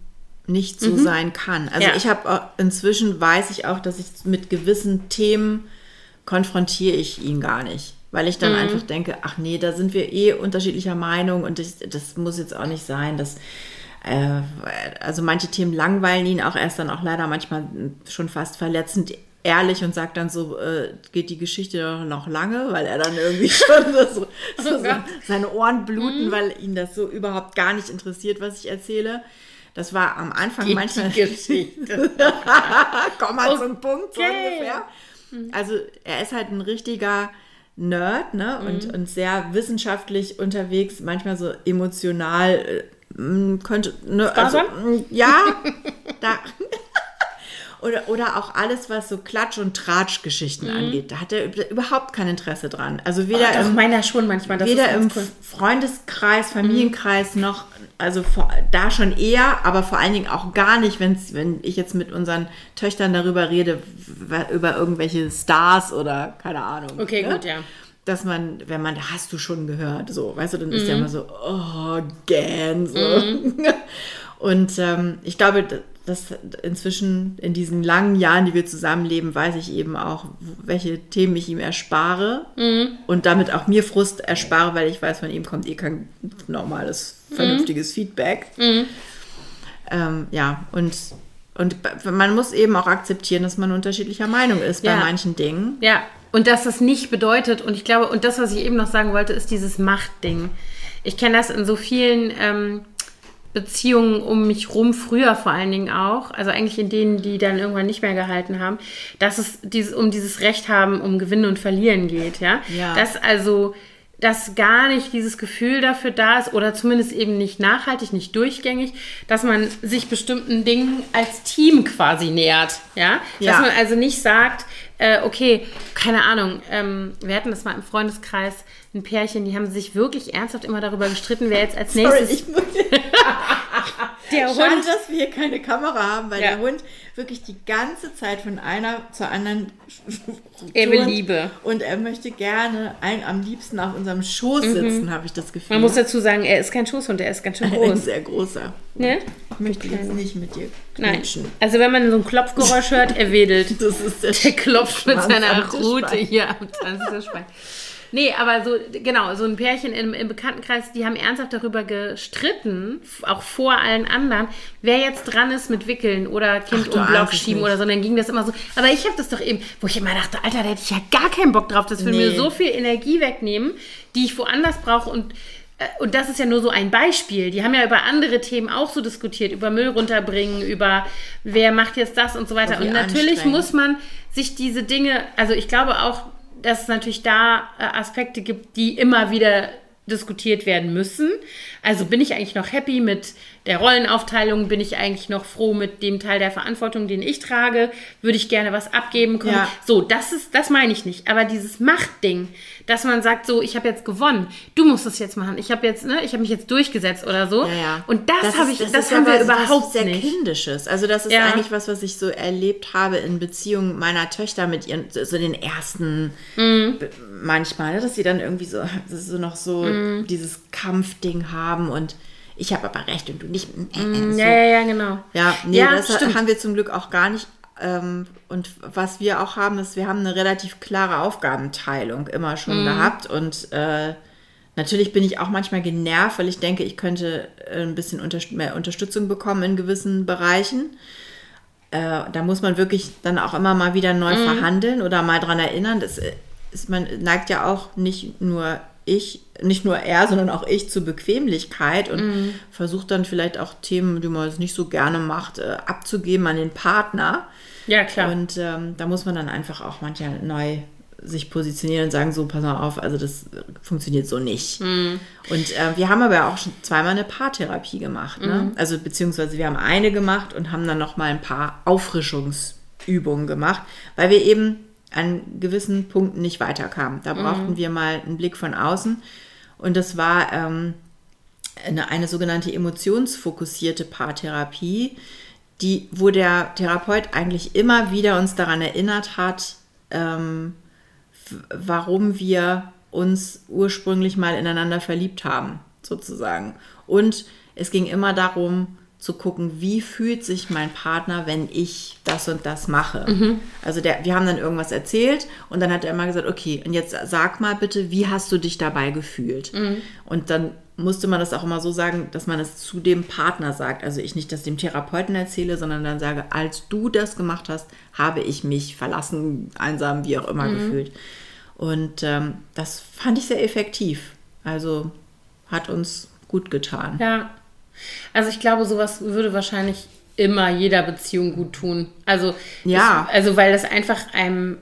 nicht so sein kann. Also Mhm. Ja. ich habe inzwischen weiß ich auch, dass ich mit gewissen Themen konfrontiere ich ihn gar nicht, weil ich dann Mhm. einfach denke, ach nee, da sind wir eh unterschiedlicher Meinung und das, das muss jetzt auch nicht sein, dass äh, also manche Themen langweilen ihn auch erst dann auch leider manchmal schon fast verletzend ehrlich und sagt dann so, äh, geht die Geschichte doch noch lange, weil er dann irgendwie schon so, so, so seine Ohren bluten, weil ihn das so überhaupt gar nicht interessiert, was ich erzähle. Das war am Anfang manchmal. die Geschichte. Komm mal zum Punkt, so Okay. ungefähr. Also er ist halt ein richtiger Nerd, ne? Und, und sehr wissenschaftlich unterwegs, manchmal so emotional. Äh, könnte, ne? Also, ja, da. Oder, oder auch alles, was so Klatsch- und Tratsch-Geschichten mhm. angeht. Da hat er überhaupt kein Interesse dran. Also weder oh, doch, im, meiner schon manchmal. Das weder im cool. Freundeskreis, Familienkreis mhm. noch, also vor, da schon eher, aber vor allen Dingen auch gar nicht, wenn's, wenn ich jetzt mit unseren Töchtern darüber rede, über irgendwelche Stars oder keine Ahnung. Okay, ne? gut, ja dass man, wenn man, hast du schon gehört, so, weißt du, dann ist mhm. ja immer so, oh, gern, so. Mhm. Und ähm, ich glaube, dass inzwischen in diesen langen Jahren, die wir zusammenleben, weiß ich eben auch, welche Themen ich ihm erspare mhm. und damit auch mir Frust erspare, weil ich weiß, von ihm kommt eh kein normales, vernünftiges mhm. Feedback. Mhm. Ähm, ja, und und man muss eben auch akzeptieren, dass man unterschiedlicher Meinung ist ja. bei manchen Dingen. Ja, und dass das nicht bedeutet, und ich glaube, und das, was ich eben noch sagen wollte, ist dieses Machtding. Ich kenne das in so vielen ähm, Beziehungen um mich rum, früher vor allen Dingen auch, also eigentlich in denen, die dann irgendwann nicht mehr gehalten haben, dass es dieses, um dieses Recht haben, um Gewinnen und Verlieren geht, ja. ja. Dass also dass gar nicht dieses Gefühl dafür da ist oder zumindest eben nicht nachhaltig, nicht durchgängig, dass man sich bestimmten Dingen als Team quasi nähert. Ja? ja. Dass man also nicht sagt, äh, okay, keine Ahnung, ähm, wir hatten das mal im Freundeskreis, ein Pärchen, die haben sich wirklich ernsthaft immer darüber gestritten, wer jetzt als nächstes. Sorry, ich muss der Hund. Schade, dass wir hier keine Kamera haben, weil ja. der Hund wirklich die ganze Zeit von einer zur anderen. Er will Liebe. Und er möchte gerne ein, am liebsten auf unserem Schoß mhm. sitzen, habe ich das Gefühl. Man muss dazu sagen, er ist kein Schoßhund, er ist ganz schön groß. Ein sehr großer. Ne? Ich möchte jetzt nicht mit dir knutschen. Nein. Also wenn man so ein Klopfgeräusch hört, er wedelt. Das ist der, der klopft mit seiner Rute hier am Tanztischbein. Nee, aber so, genau, so ein Pärchen im, im Bekanntenkreis, die haben ernsthaft darüber gestritten, auch vor allen anderen, wer jetzt dran ist mit Wickeln oder Kind Ach, um Block schieben oder so. Und dann ging das immer so. Aber ich habe das doch eben, wo ich immer dachte, Alter, da hätte ich ja gar keinen Bock drauf. Das will nee. mir so viel Energie wegnehmen, die ich woanders brauche und äh, und das ist ja nur so ein Beispiel. Die haben ja über andere Themen auch so diskutiert, über Müll runterbringen, über wer macht jetzt das und so weiter. Und natürlich muss man sich diese Dinge, also ich glaube auch, dass es natürlich da äh, Aspekte gibt, die immer wieder diskutiert werden müssen. Also bin ich eigentlich noch happy mit der Rollenaufteilung? Bin ich eigentlich noch froh mit dem Teil der Verantwortung, den ich trage? Würde ich gerne was abgeben können? Ja. So, das ist, das meine ich nicht. Aber dieses Machtding, dass man sagt, so, ich habe jetzt gewonnen, du musst das jetzt machen. Ich habe jetzt, ne, ich habe mich jetzt durchgesetzt oder so. Ja, ja. Und das, habe ich, das, das haben wir überhaupt sehr nicht. kindisches. Also das ist eigentlich was, was ich so erlebt habe in Beziehungen meiner Töchter mit ihren, so den ersten mhm. manchmal, ne, dass sie dann irgendwie so, so noch so mhm. dieses Kampfding haben und ich habe aber recht und du nicht. Äh, äh, so. Ja, ja, ja, genau. Ja, nee, ja, das stimmt. haben wir zum Glück auch gar nicht. Ähm, und was wir auch haben, ist, wir haben eine relativ klare Aufgabenteilung immer schon mhm. gehabt. Und äh, natürlich bin ich auch manchmal genervt, weil ich denke, ich könnte äh, ein bisschen unter mehr Unterstützung bekommen in gewissen Bereichen. Äh, da muss man wirklich dann auch immer mal wieder neu mhm. verhandeln oder mal dran erinnern. Das äh, ist, man neigt ja auch nicht nur ich, nicht nur er, sondern auch ich zur Bequemlichkeit und mhm. versucht dann vielleicht auch Themen, die man jetzt nicht so gerne macht, äh, abzugeben an den Partner. Ja, klar. Und ähm, da muss man dann einfach auch manchmal neu sich positionieren und sagen, so, pass mal auf, also das funktioniert so nicht. Mhm. Und äh, wir haben aber auch schon zweimal eine Paartherapie gemacht. Ne? Mhm. Also beziehungsweise wir haben eine gemacht und haben dann noch mal ein paar Auffrischungsübungen gemacht, weil wir eben an gewissen Punkten nicht weiterkam. Da mhm. brauchten mhm. wir mal einen Blick von außen. Und das war ähm, eine, eine sogenannte emotionsfokussierte Paartherapie, die, wo der Therapeut eigentlich immer wieder uns daran erinnert hat, ähm, warum wir uns ursprünglich mal ineinander verliebt haben, sozusagen. Und es ging immer darum, zu gucken, wie fühlt sich mein Partner, wenn ich das und das mache. Mhm. Also der, wir haben dann irgendwas erzählt und dann hat er immer gesagt, okay, und jetzt sag mal bitte, wie hast du dich dabei gefühlt? Mhm. Und dann musste man das auch immer so sagen, dass man es zu dem Partner sagt. Also ich nicht das dem Therapeuten erzähle, sondern dann sage, als du das gemacht hast, habe ich mich verlassen, einsam, wie auch immer mhm. gefühlt. Und ähm, das fand ich sehr effektiv. Also hat uns gut getan. Ja, also ich glaube, sowas würde wahrscheinlich immer jeder Beziehung gut tun. Also ja, ich, also weil das einfach einem,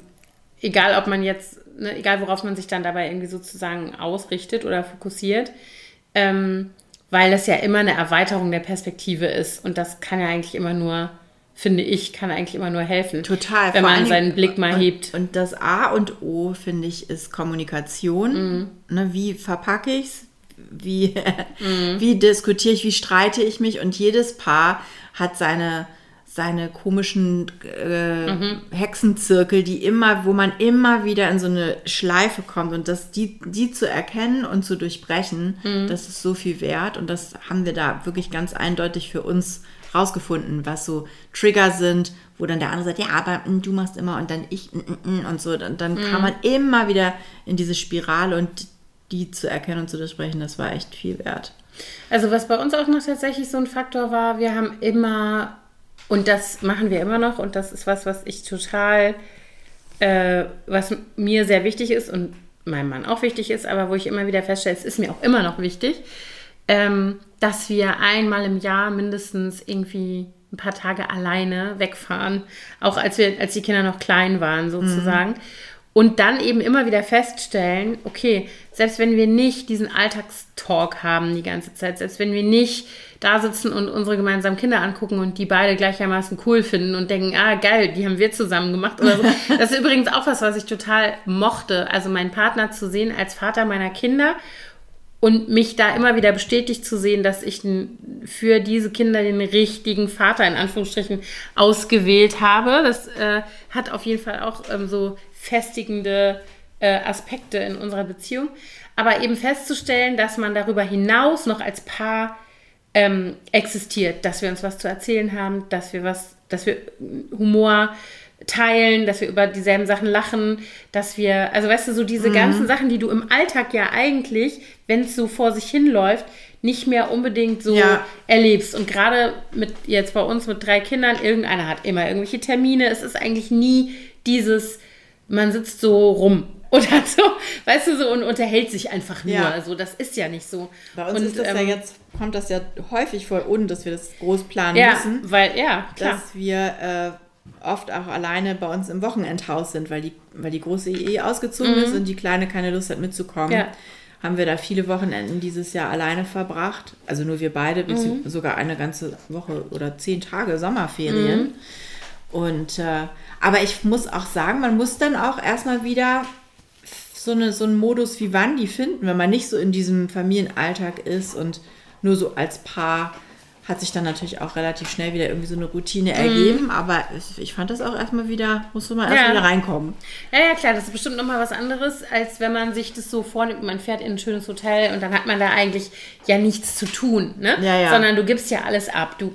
egal ob man jetzt, ne, egal worauf man sich dann dabei irgendwie sozusagen ausrichtet oder fokussiert, ähm, weil das ja immer eine Erweiterung der Perspektive ist und das kann ja eigentlich immer nur finde ich, kann eigentlich immer nur helfen. Total. Wenn man seinen Blick mal und, hebt. Und das A und O, finde ich, ist Kommunikation. Mhm. Ne, wie verpacke ich es? Wie, Mhm. wie diskutiere ich? Wie streite ich mich? Und jedes Paar hat seine, seine komischen äh, Mhm. Hexenzirkel, die immer, wo man immer wieder in so eine Schleife kommt. Und das, die, die zu erkennen und zu durchbrechen, Mhm. das ist so viel wert. Und das haben wir da wirklich ganz eindeutig für uns rausgefunden, was so Trigger sind, wo dann der andere sagt, ja, aber mm, du machst immer und dann ich mm, mm, mm, und so. Dann, dann kam man immer wieder in diese Spirale und die zu erkennen und zu durchbrechen, das war echt viel wert. Also was bei uns auch noch tatsächlich so ein Faktor war, wir haben immer, und das machen wir immer noch, und das ist was, was ich total, äh, was mir sehr wichtig ist und meinem Mann auch wichtig ist, aber wo ich immer wieder feststelle, es ist mir auch immer noch wichtig, ähm, dass wir einmal im Jahr mindestens irgendwie ein paar Tage alleine wegfahren, auch als wir, als die Kinder noch klein waren sozusagen. Und dann eben immer wieder feststellen, okay, selbst wenn wir nicht diesen Alltagstalk haben die ganze Zeit, selbst wenn wir nicht da sitzen und unsere gemeinsamen Kinder angucken und die beide gleichermaßen cool finden und denken, ah geil, die haben wir zusammen gemacht oder so. Das ist übrigens auch was, was ich total mochte, also meinen Partner zu sehen als Vater meiner Kinder und mich da immer wieder bestätigt zu sehen, dass ich für diese Kinder den richtigen Vater in Anführungsstrichen ausgewählt habe. Das äh, hat auf jeden Fall auch ähm, so festigende äh, Aspekte in unserer Beziehung. Aber eben festzustellen, dass man darüber hinaus noch als Paar ähm, existiert, dass wir uns was zu erzählen haben, dass wir was, dass wir Humor teilen, dass wir über dieselben Sachen lachen, dass wir, also weißt du, so diese ganzen Sachen, die du im Alltag ja eigentlich, wenn es so vor sich hinläuft, nicht mehr unbedingt so Ja. erlebst. Und gerade mit jetzt bei uns mit drei Kindern, irgendeiner hat immer irgendwelche Termine. Es ist eigentlich nie dieses, man sitzt so rum oder so, weißt du so, und unterhält sich einfach nur. Ja. Also das ist ja nicht so. Bei uns und, ist das ja ähm, jetzt, kommt das ja häufig vor, ohne dass wir das groß planen Ja, müssen, weil, ja, klar. dass wir äh, oft auch alleine bei uns im Wochenendhaus sind, weil die, weil die große eh ausgezogen ist und die Kleine keine Lust hat mitzukommen. Mhm. Ja. Haben wir da viele Wochenenden dieses Jahr alleine verbracht. Also nur wir beide, Mhm. sogar eine ganze Woche oder zehn Tage Sommerferien. Mhm. Und äh, aber ich muss auch sagen, man muss dann auch erstmal wieder so, eine, so einen Modus wie Wandi finden, wenn man nicht so in diesem Familienalltag ist und nur so als Paar hat sich dann natürlich auch relativ schnell wieder irgendwie so eine Routine ergeben, aber ich, fand das auch erstmal wieder, musste man erstmal Ja. wieder reinkommen. Ja, ja, klar, das ist bestimmt nochmal was anderes, als wenn man sich das so vornimmt, man fährt in ein schönes Hotel und dann hat man da eigentlich ja nichts zu tun, ne? Ja, ja. Sondern du gibst ja alles ab. Du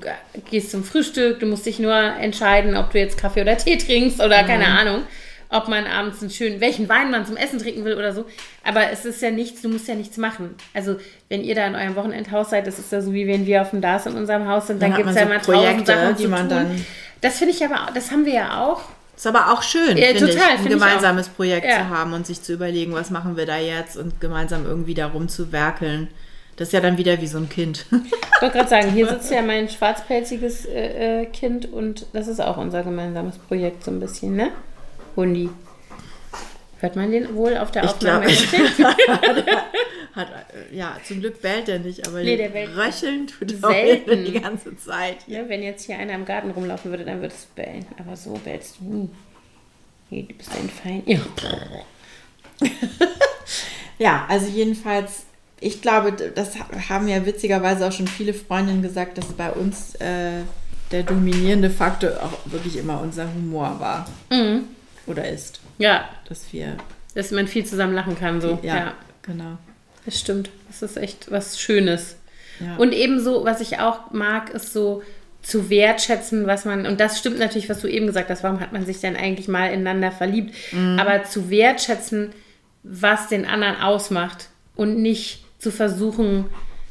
gehst zum Frühstück, du musst dich nur entscheiden, ob du jetzt Kaffee oder Tee trinkst oder keine Ahnung, ob man abends einen schönen, welchen Wein man zum Essen trinken will oder so. Aber es ist ja nichts, du musst ja nichts machen. Also, wenn ihr da in eurem Wochenendhaus seid, das ist ja so, wie wenn wir auf dem DAS in unserem Haus sind, dann, Dann gibt es ja so tausend Projekte, Sachen die man dann- Das finde ich aber, auch- das haben wir ja auch. Ist aber auch schön, Ja, ich, total, ein ich auch. gemeinsames Projekt Ja. zu haben und sich zu überlegen, was machen wir da jetzt und gemeinsam irgendwie da rumzuwerkeln. Das ist ja dann wieder wie so ein Kind. Ich wollte gerade sagen, hier sitzt ja mein schwarzpelziges äh, äh, Kind und das ist auch unser gemeinsames Projekt so ein bisschen, ne? Hundi. Hört man den wohl auf der Ich Aufnahme? hat, äh, ja, zum Glück bellt er nicht, aber Nee, der röcheln tut selten. die ganze Zeit. ne, wenn jetzt hier einer im Garten rumlaufen würde, dann würde es bellen. Aber so bellst du nie. Nee, du bist ein Fein. Ja. Ja, also jedenfalls, ich glaube, das haben ja witzigerweise auch schon viele Freundinnen gesagt, dass bei uns äh, der dominierende Faktor auch wirklich immer unser Humor war. Mhm. Oder ist. ja, Dass wir, dass man viel zusammen lachen kann. So. ja, ja. genau. Das stimmt. Das ist echt was Schönes. Ja. Und ebenso, was ich auch mag, ist so zu wertschätzen, was man, und das stimmt natürlich, was du eben gesagt hast, warum hat man sich denn eigentlich mal ineinander verliebt, Mhm. aber zu wertschätzen, was den anderen ausmacht und nicht zu versuchen,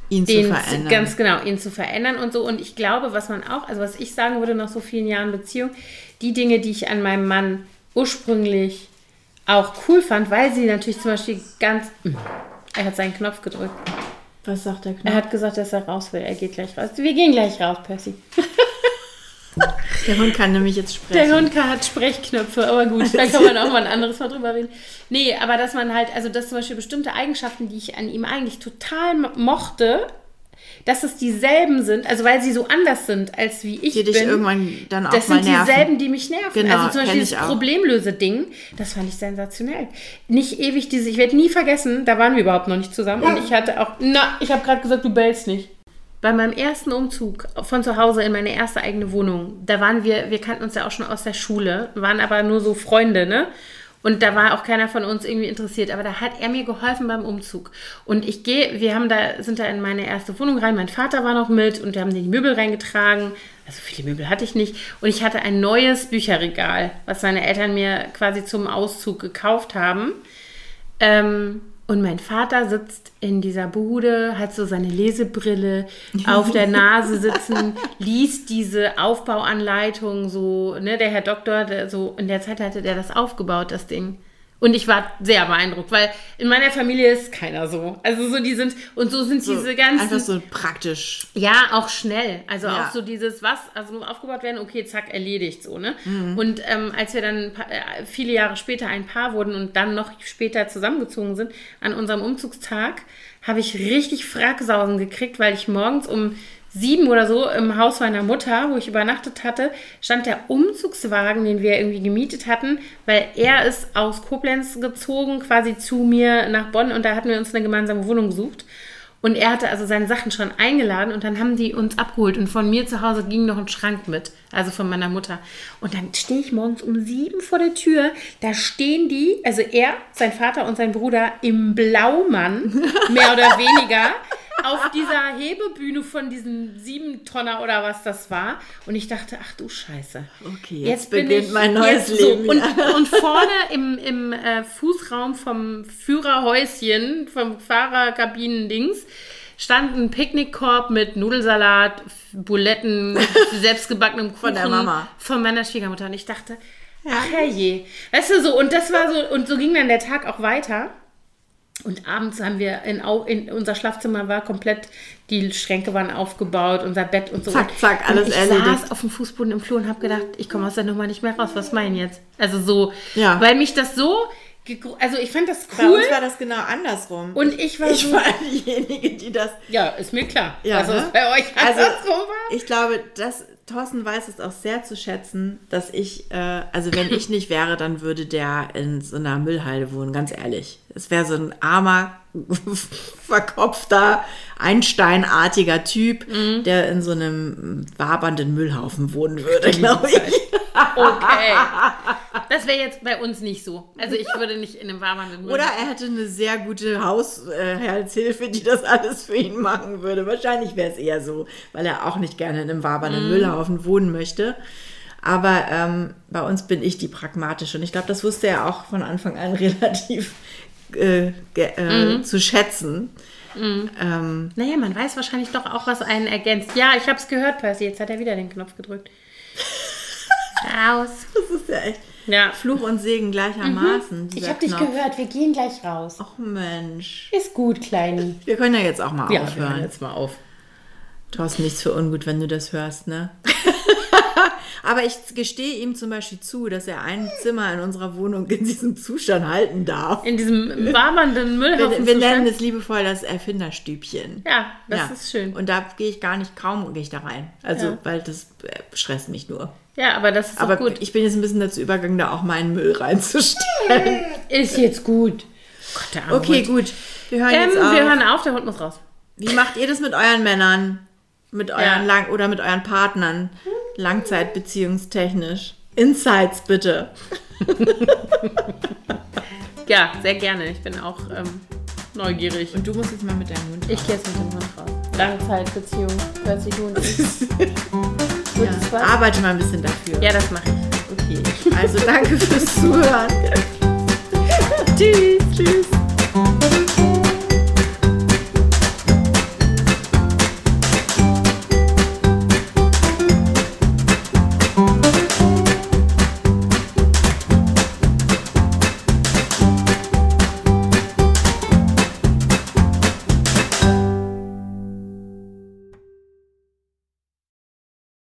ihn zu verändern. ganz genau, ihn zu verändern und so. Und ich glaube, was man auch, also was ich sagen würde nach so vielen Jahren Beziehung, die Dinge, die ich an meinem Mann ursprünglich auch cool fand, weil sie natürlich zum Beispiel ganz, er hat seinen Knopf gedrückt. Was sagt der Er Knopf? hat gesagt, dass er raus will. Er geht gleich raus. Wir gehen gleich raus, Percy. Der Hund kann nämlich jetzt sprechen. Der Hund hat Sprechknöpfe, aber gut, da kann man auch mal ein anderes Mal drüber reden. Nee, aber dass man halt, also dass zum Beispiel bestimmte Eigenschaften, die ich an ihm eigentlich total mo- mochte, dass es dieselben sind, also weil sie so anders sind, als wie ich Die dich bin. irgendwann dann auch das sind nerven. dieselben, die mich nerven. Genau, also zum Beispiel auch. Problemlöse-Ding, das fand ich sensationell. Nicht ewig diese, ich werde nie vergessen, da waren wir überhaupt noch nicht zusammen und ich hatte auch, na, ich habe gerade gesagt, du bellst nicht. Bei meinem ersten Umzug von zu Hause in meine erste eigene Wohnung, da waren wir, wir kannten uns ja auch schon aus der Schule, waren aber nur so Freunde, ne? Und da war auch keiner von uns irgendwie interessiert. Aber da hat er mir geholfen beim Umzug. Und ich gehe, wir haben da, sind da in meine erste Wohnung rein. Mein Vater war noch mit und wir haben die Möbel reingetragen. Also viele Möbel hatte ich nicht. Und ich hatte ein neues Bücherregal, was meine Eltern mir quasi zum Auszug gekauft haben. Ähm, und mein Vater sitzt in dieser Bude, hat so seine Lesebrille auf der Nase sitzen, liest diese Aufbauanleitung, so, ne, der Herr Doktor, der so, in der Zeit hatte der das aufgebaut, das Ding. Und ich war sehr beeindruckt, weil in meiner Familie ist keiner so. Also so, die sind, und so sind So, diese ganzen. Einfach so praktisch. Ja, auch schnell. Also Ja. auch so dieses, was, also nur aufgebaut werden, okay, zack, erledigt so, ne? Mhm. Und ähm, als wir dann paar, äh, viele Jahre später ein Paar wurden und dann noch später zusammengezogen sind, an unserem Umzugstag, habe ich richtig Fracksausen gekriegt, weil ich morgens um sieben oder so im Haus meiner Mutter, wo ich übernachtet hatte, stand der Umzugswagen, den wir irgendwie gemietet hatten, weil er ist aus Koblenz gezogen, quasi zu mir nach Bonn und da hatten wir uns eine gemeinsame Wohnung gesucht. Und er hatte also seine Sachen schon eingeladen und dann haben die uns abgeholt. Und von mir zu Hause ging noch ein Schrank mit, also von meiner Mutter. Und dann stehe ich morgens um sieben vor der Tür. Da stehen die, also er, sein Vater und sein Bruder im Blaumann, mehr oder weniger, auf dieser Hebebühne von diesem Siebentonner oder was das war. Und ich dachte, ach du Scheiße. Okay, jetzt, beginnt mein neues jetzt Leben. So. Und, und vorne im, im äh, Fußraum vom Führerhäuschen, vom Fahrerkabinendings, stand ein Picknickkorb mit Nudelsalat, Buletten, selbstgebackenem Kuchen Von der Mama. von meiner Schwiegermutter. Und ich dachte, ach herrje. Weißt du, so, und das war so, und so ging dann der Tag auch weiter. Und abends haben wir in, in unser Schlafzimmer war komplett, die Schränke waren aufgebaut, unser Bett und so. Zack, zack, alles und ich erledigt. saß auf dem Fußboden im Flur und habe gedacht, ich komme aus der Nummer nicht mehr raus. Was meinen jetzt? Also so, Ja. weil mich das so, also ich fand das Bei cool uns war das genau andersrum. und ich war ich so, war diejenige, die das. ja, ist mir klar, Ja, dass ne? bei euch Also, andersrum war. ich glaube, dass Thorsten weiß es auch sehr zu schätzen, dass ich, äh, also wenn ich nicht wäre, dann würde der in so einer Müllhalde wohnen, ganz ehrlich. Es wäre so ein armer, verkopfter, Einsteinartiger Typ, Mhm. der in so einem wabernden Müllhaufen wohnen würde, glaube ich. Okay. Das wäre jetzt bei uns nicht so. Also ich würde nicht in einem warmen Müll. Oder er hätte eine sehr gute Haushaltshilfe, die das alles für ihn machen würde. Wahrscheinlich wäre es eher so, weil er auch nicht gerne in einem wabernden Mhm. Müllhaufen wohnen möchte. Aber ähm, bei uns bin ich die pragmatische. Und ich glaube, das wusste er auch von Anfang an relativ äh, äh, Mhm. zu schätzen. Ähm, Naja, man weiß wahrscheinlich doch auch, was einen ergänzt. Ja, ich habe es gehört, Percy. Jetzt hat er wieder den Knopf gedrückt. Raus. das ist ja echt Ja. Fluch und Segen gleichermaßen. Mhm. Ich habe dich gehört. Wir gehen gleich raus. Ach Mensch. Ist gut, Kleini. Wir können ja jetzt auch mal Ja, wir aufhören. hören jetzt mal auf. Du hast nichts für ungut, wenn du das hörst, ne? Aber ich gestehe ihm zum Beispiel zu, dass er ein Zimmer in unserer Wohnung in diesem Zustand halten darf. In diesem wabernden Wir, Müllhaufen. wir nennen es liebevoll das Erfinderstübchen. Ja, das Ja. ist schön. Und da gehe ich gar nicht, kaum gehe ich da rein. Also, Ja. weil das äh, stresst mich nur. Ja, aber das ist Aber gut. ich bin jetzt ein bisschen dazu übergegangen, da auch meinen Müll reinzustellen. Ist jetzt gut. Gott, Okay, Hund. gut. Wir hören Ähm, jetzt auf. wir hören auf, der Hund muss raus. Wie macht ihr das mit euren Männern? Mit euren Ja. Lang oder mit euren Partnern? Langzeitbeziehungstechnisch. Insights bitte. Ja, sehr gerne. Ich bin auch ähm, neugierig. Und du musst jetzt mal mit deinem Hund. Ich gehe jetzt mit dem Hund raus. Langzeitbeziehung. Hört sich gut an. Ja. Arbeite mal ein bisschen dafür. Ja, das mache ich. Okay. Also danke fürs Zuhören. Tschüss. Tschüss.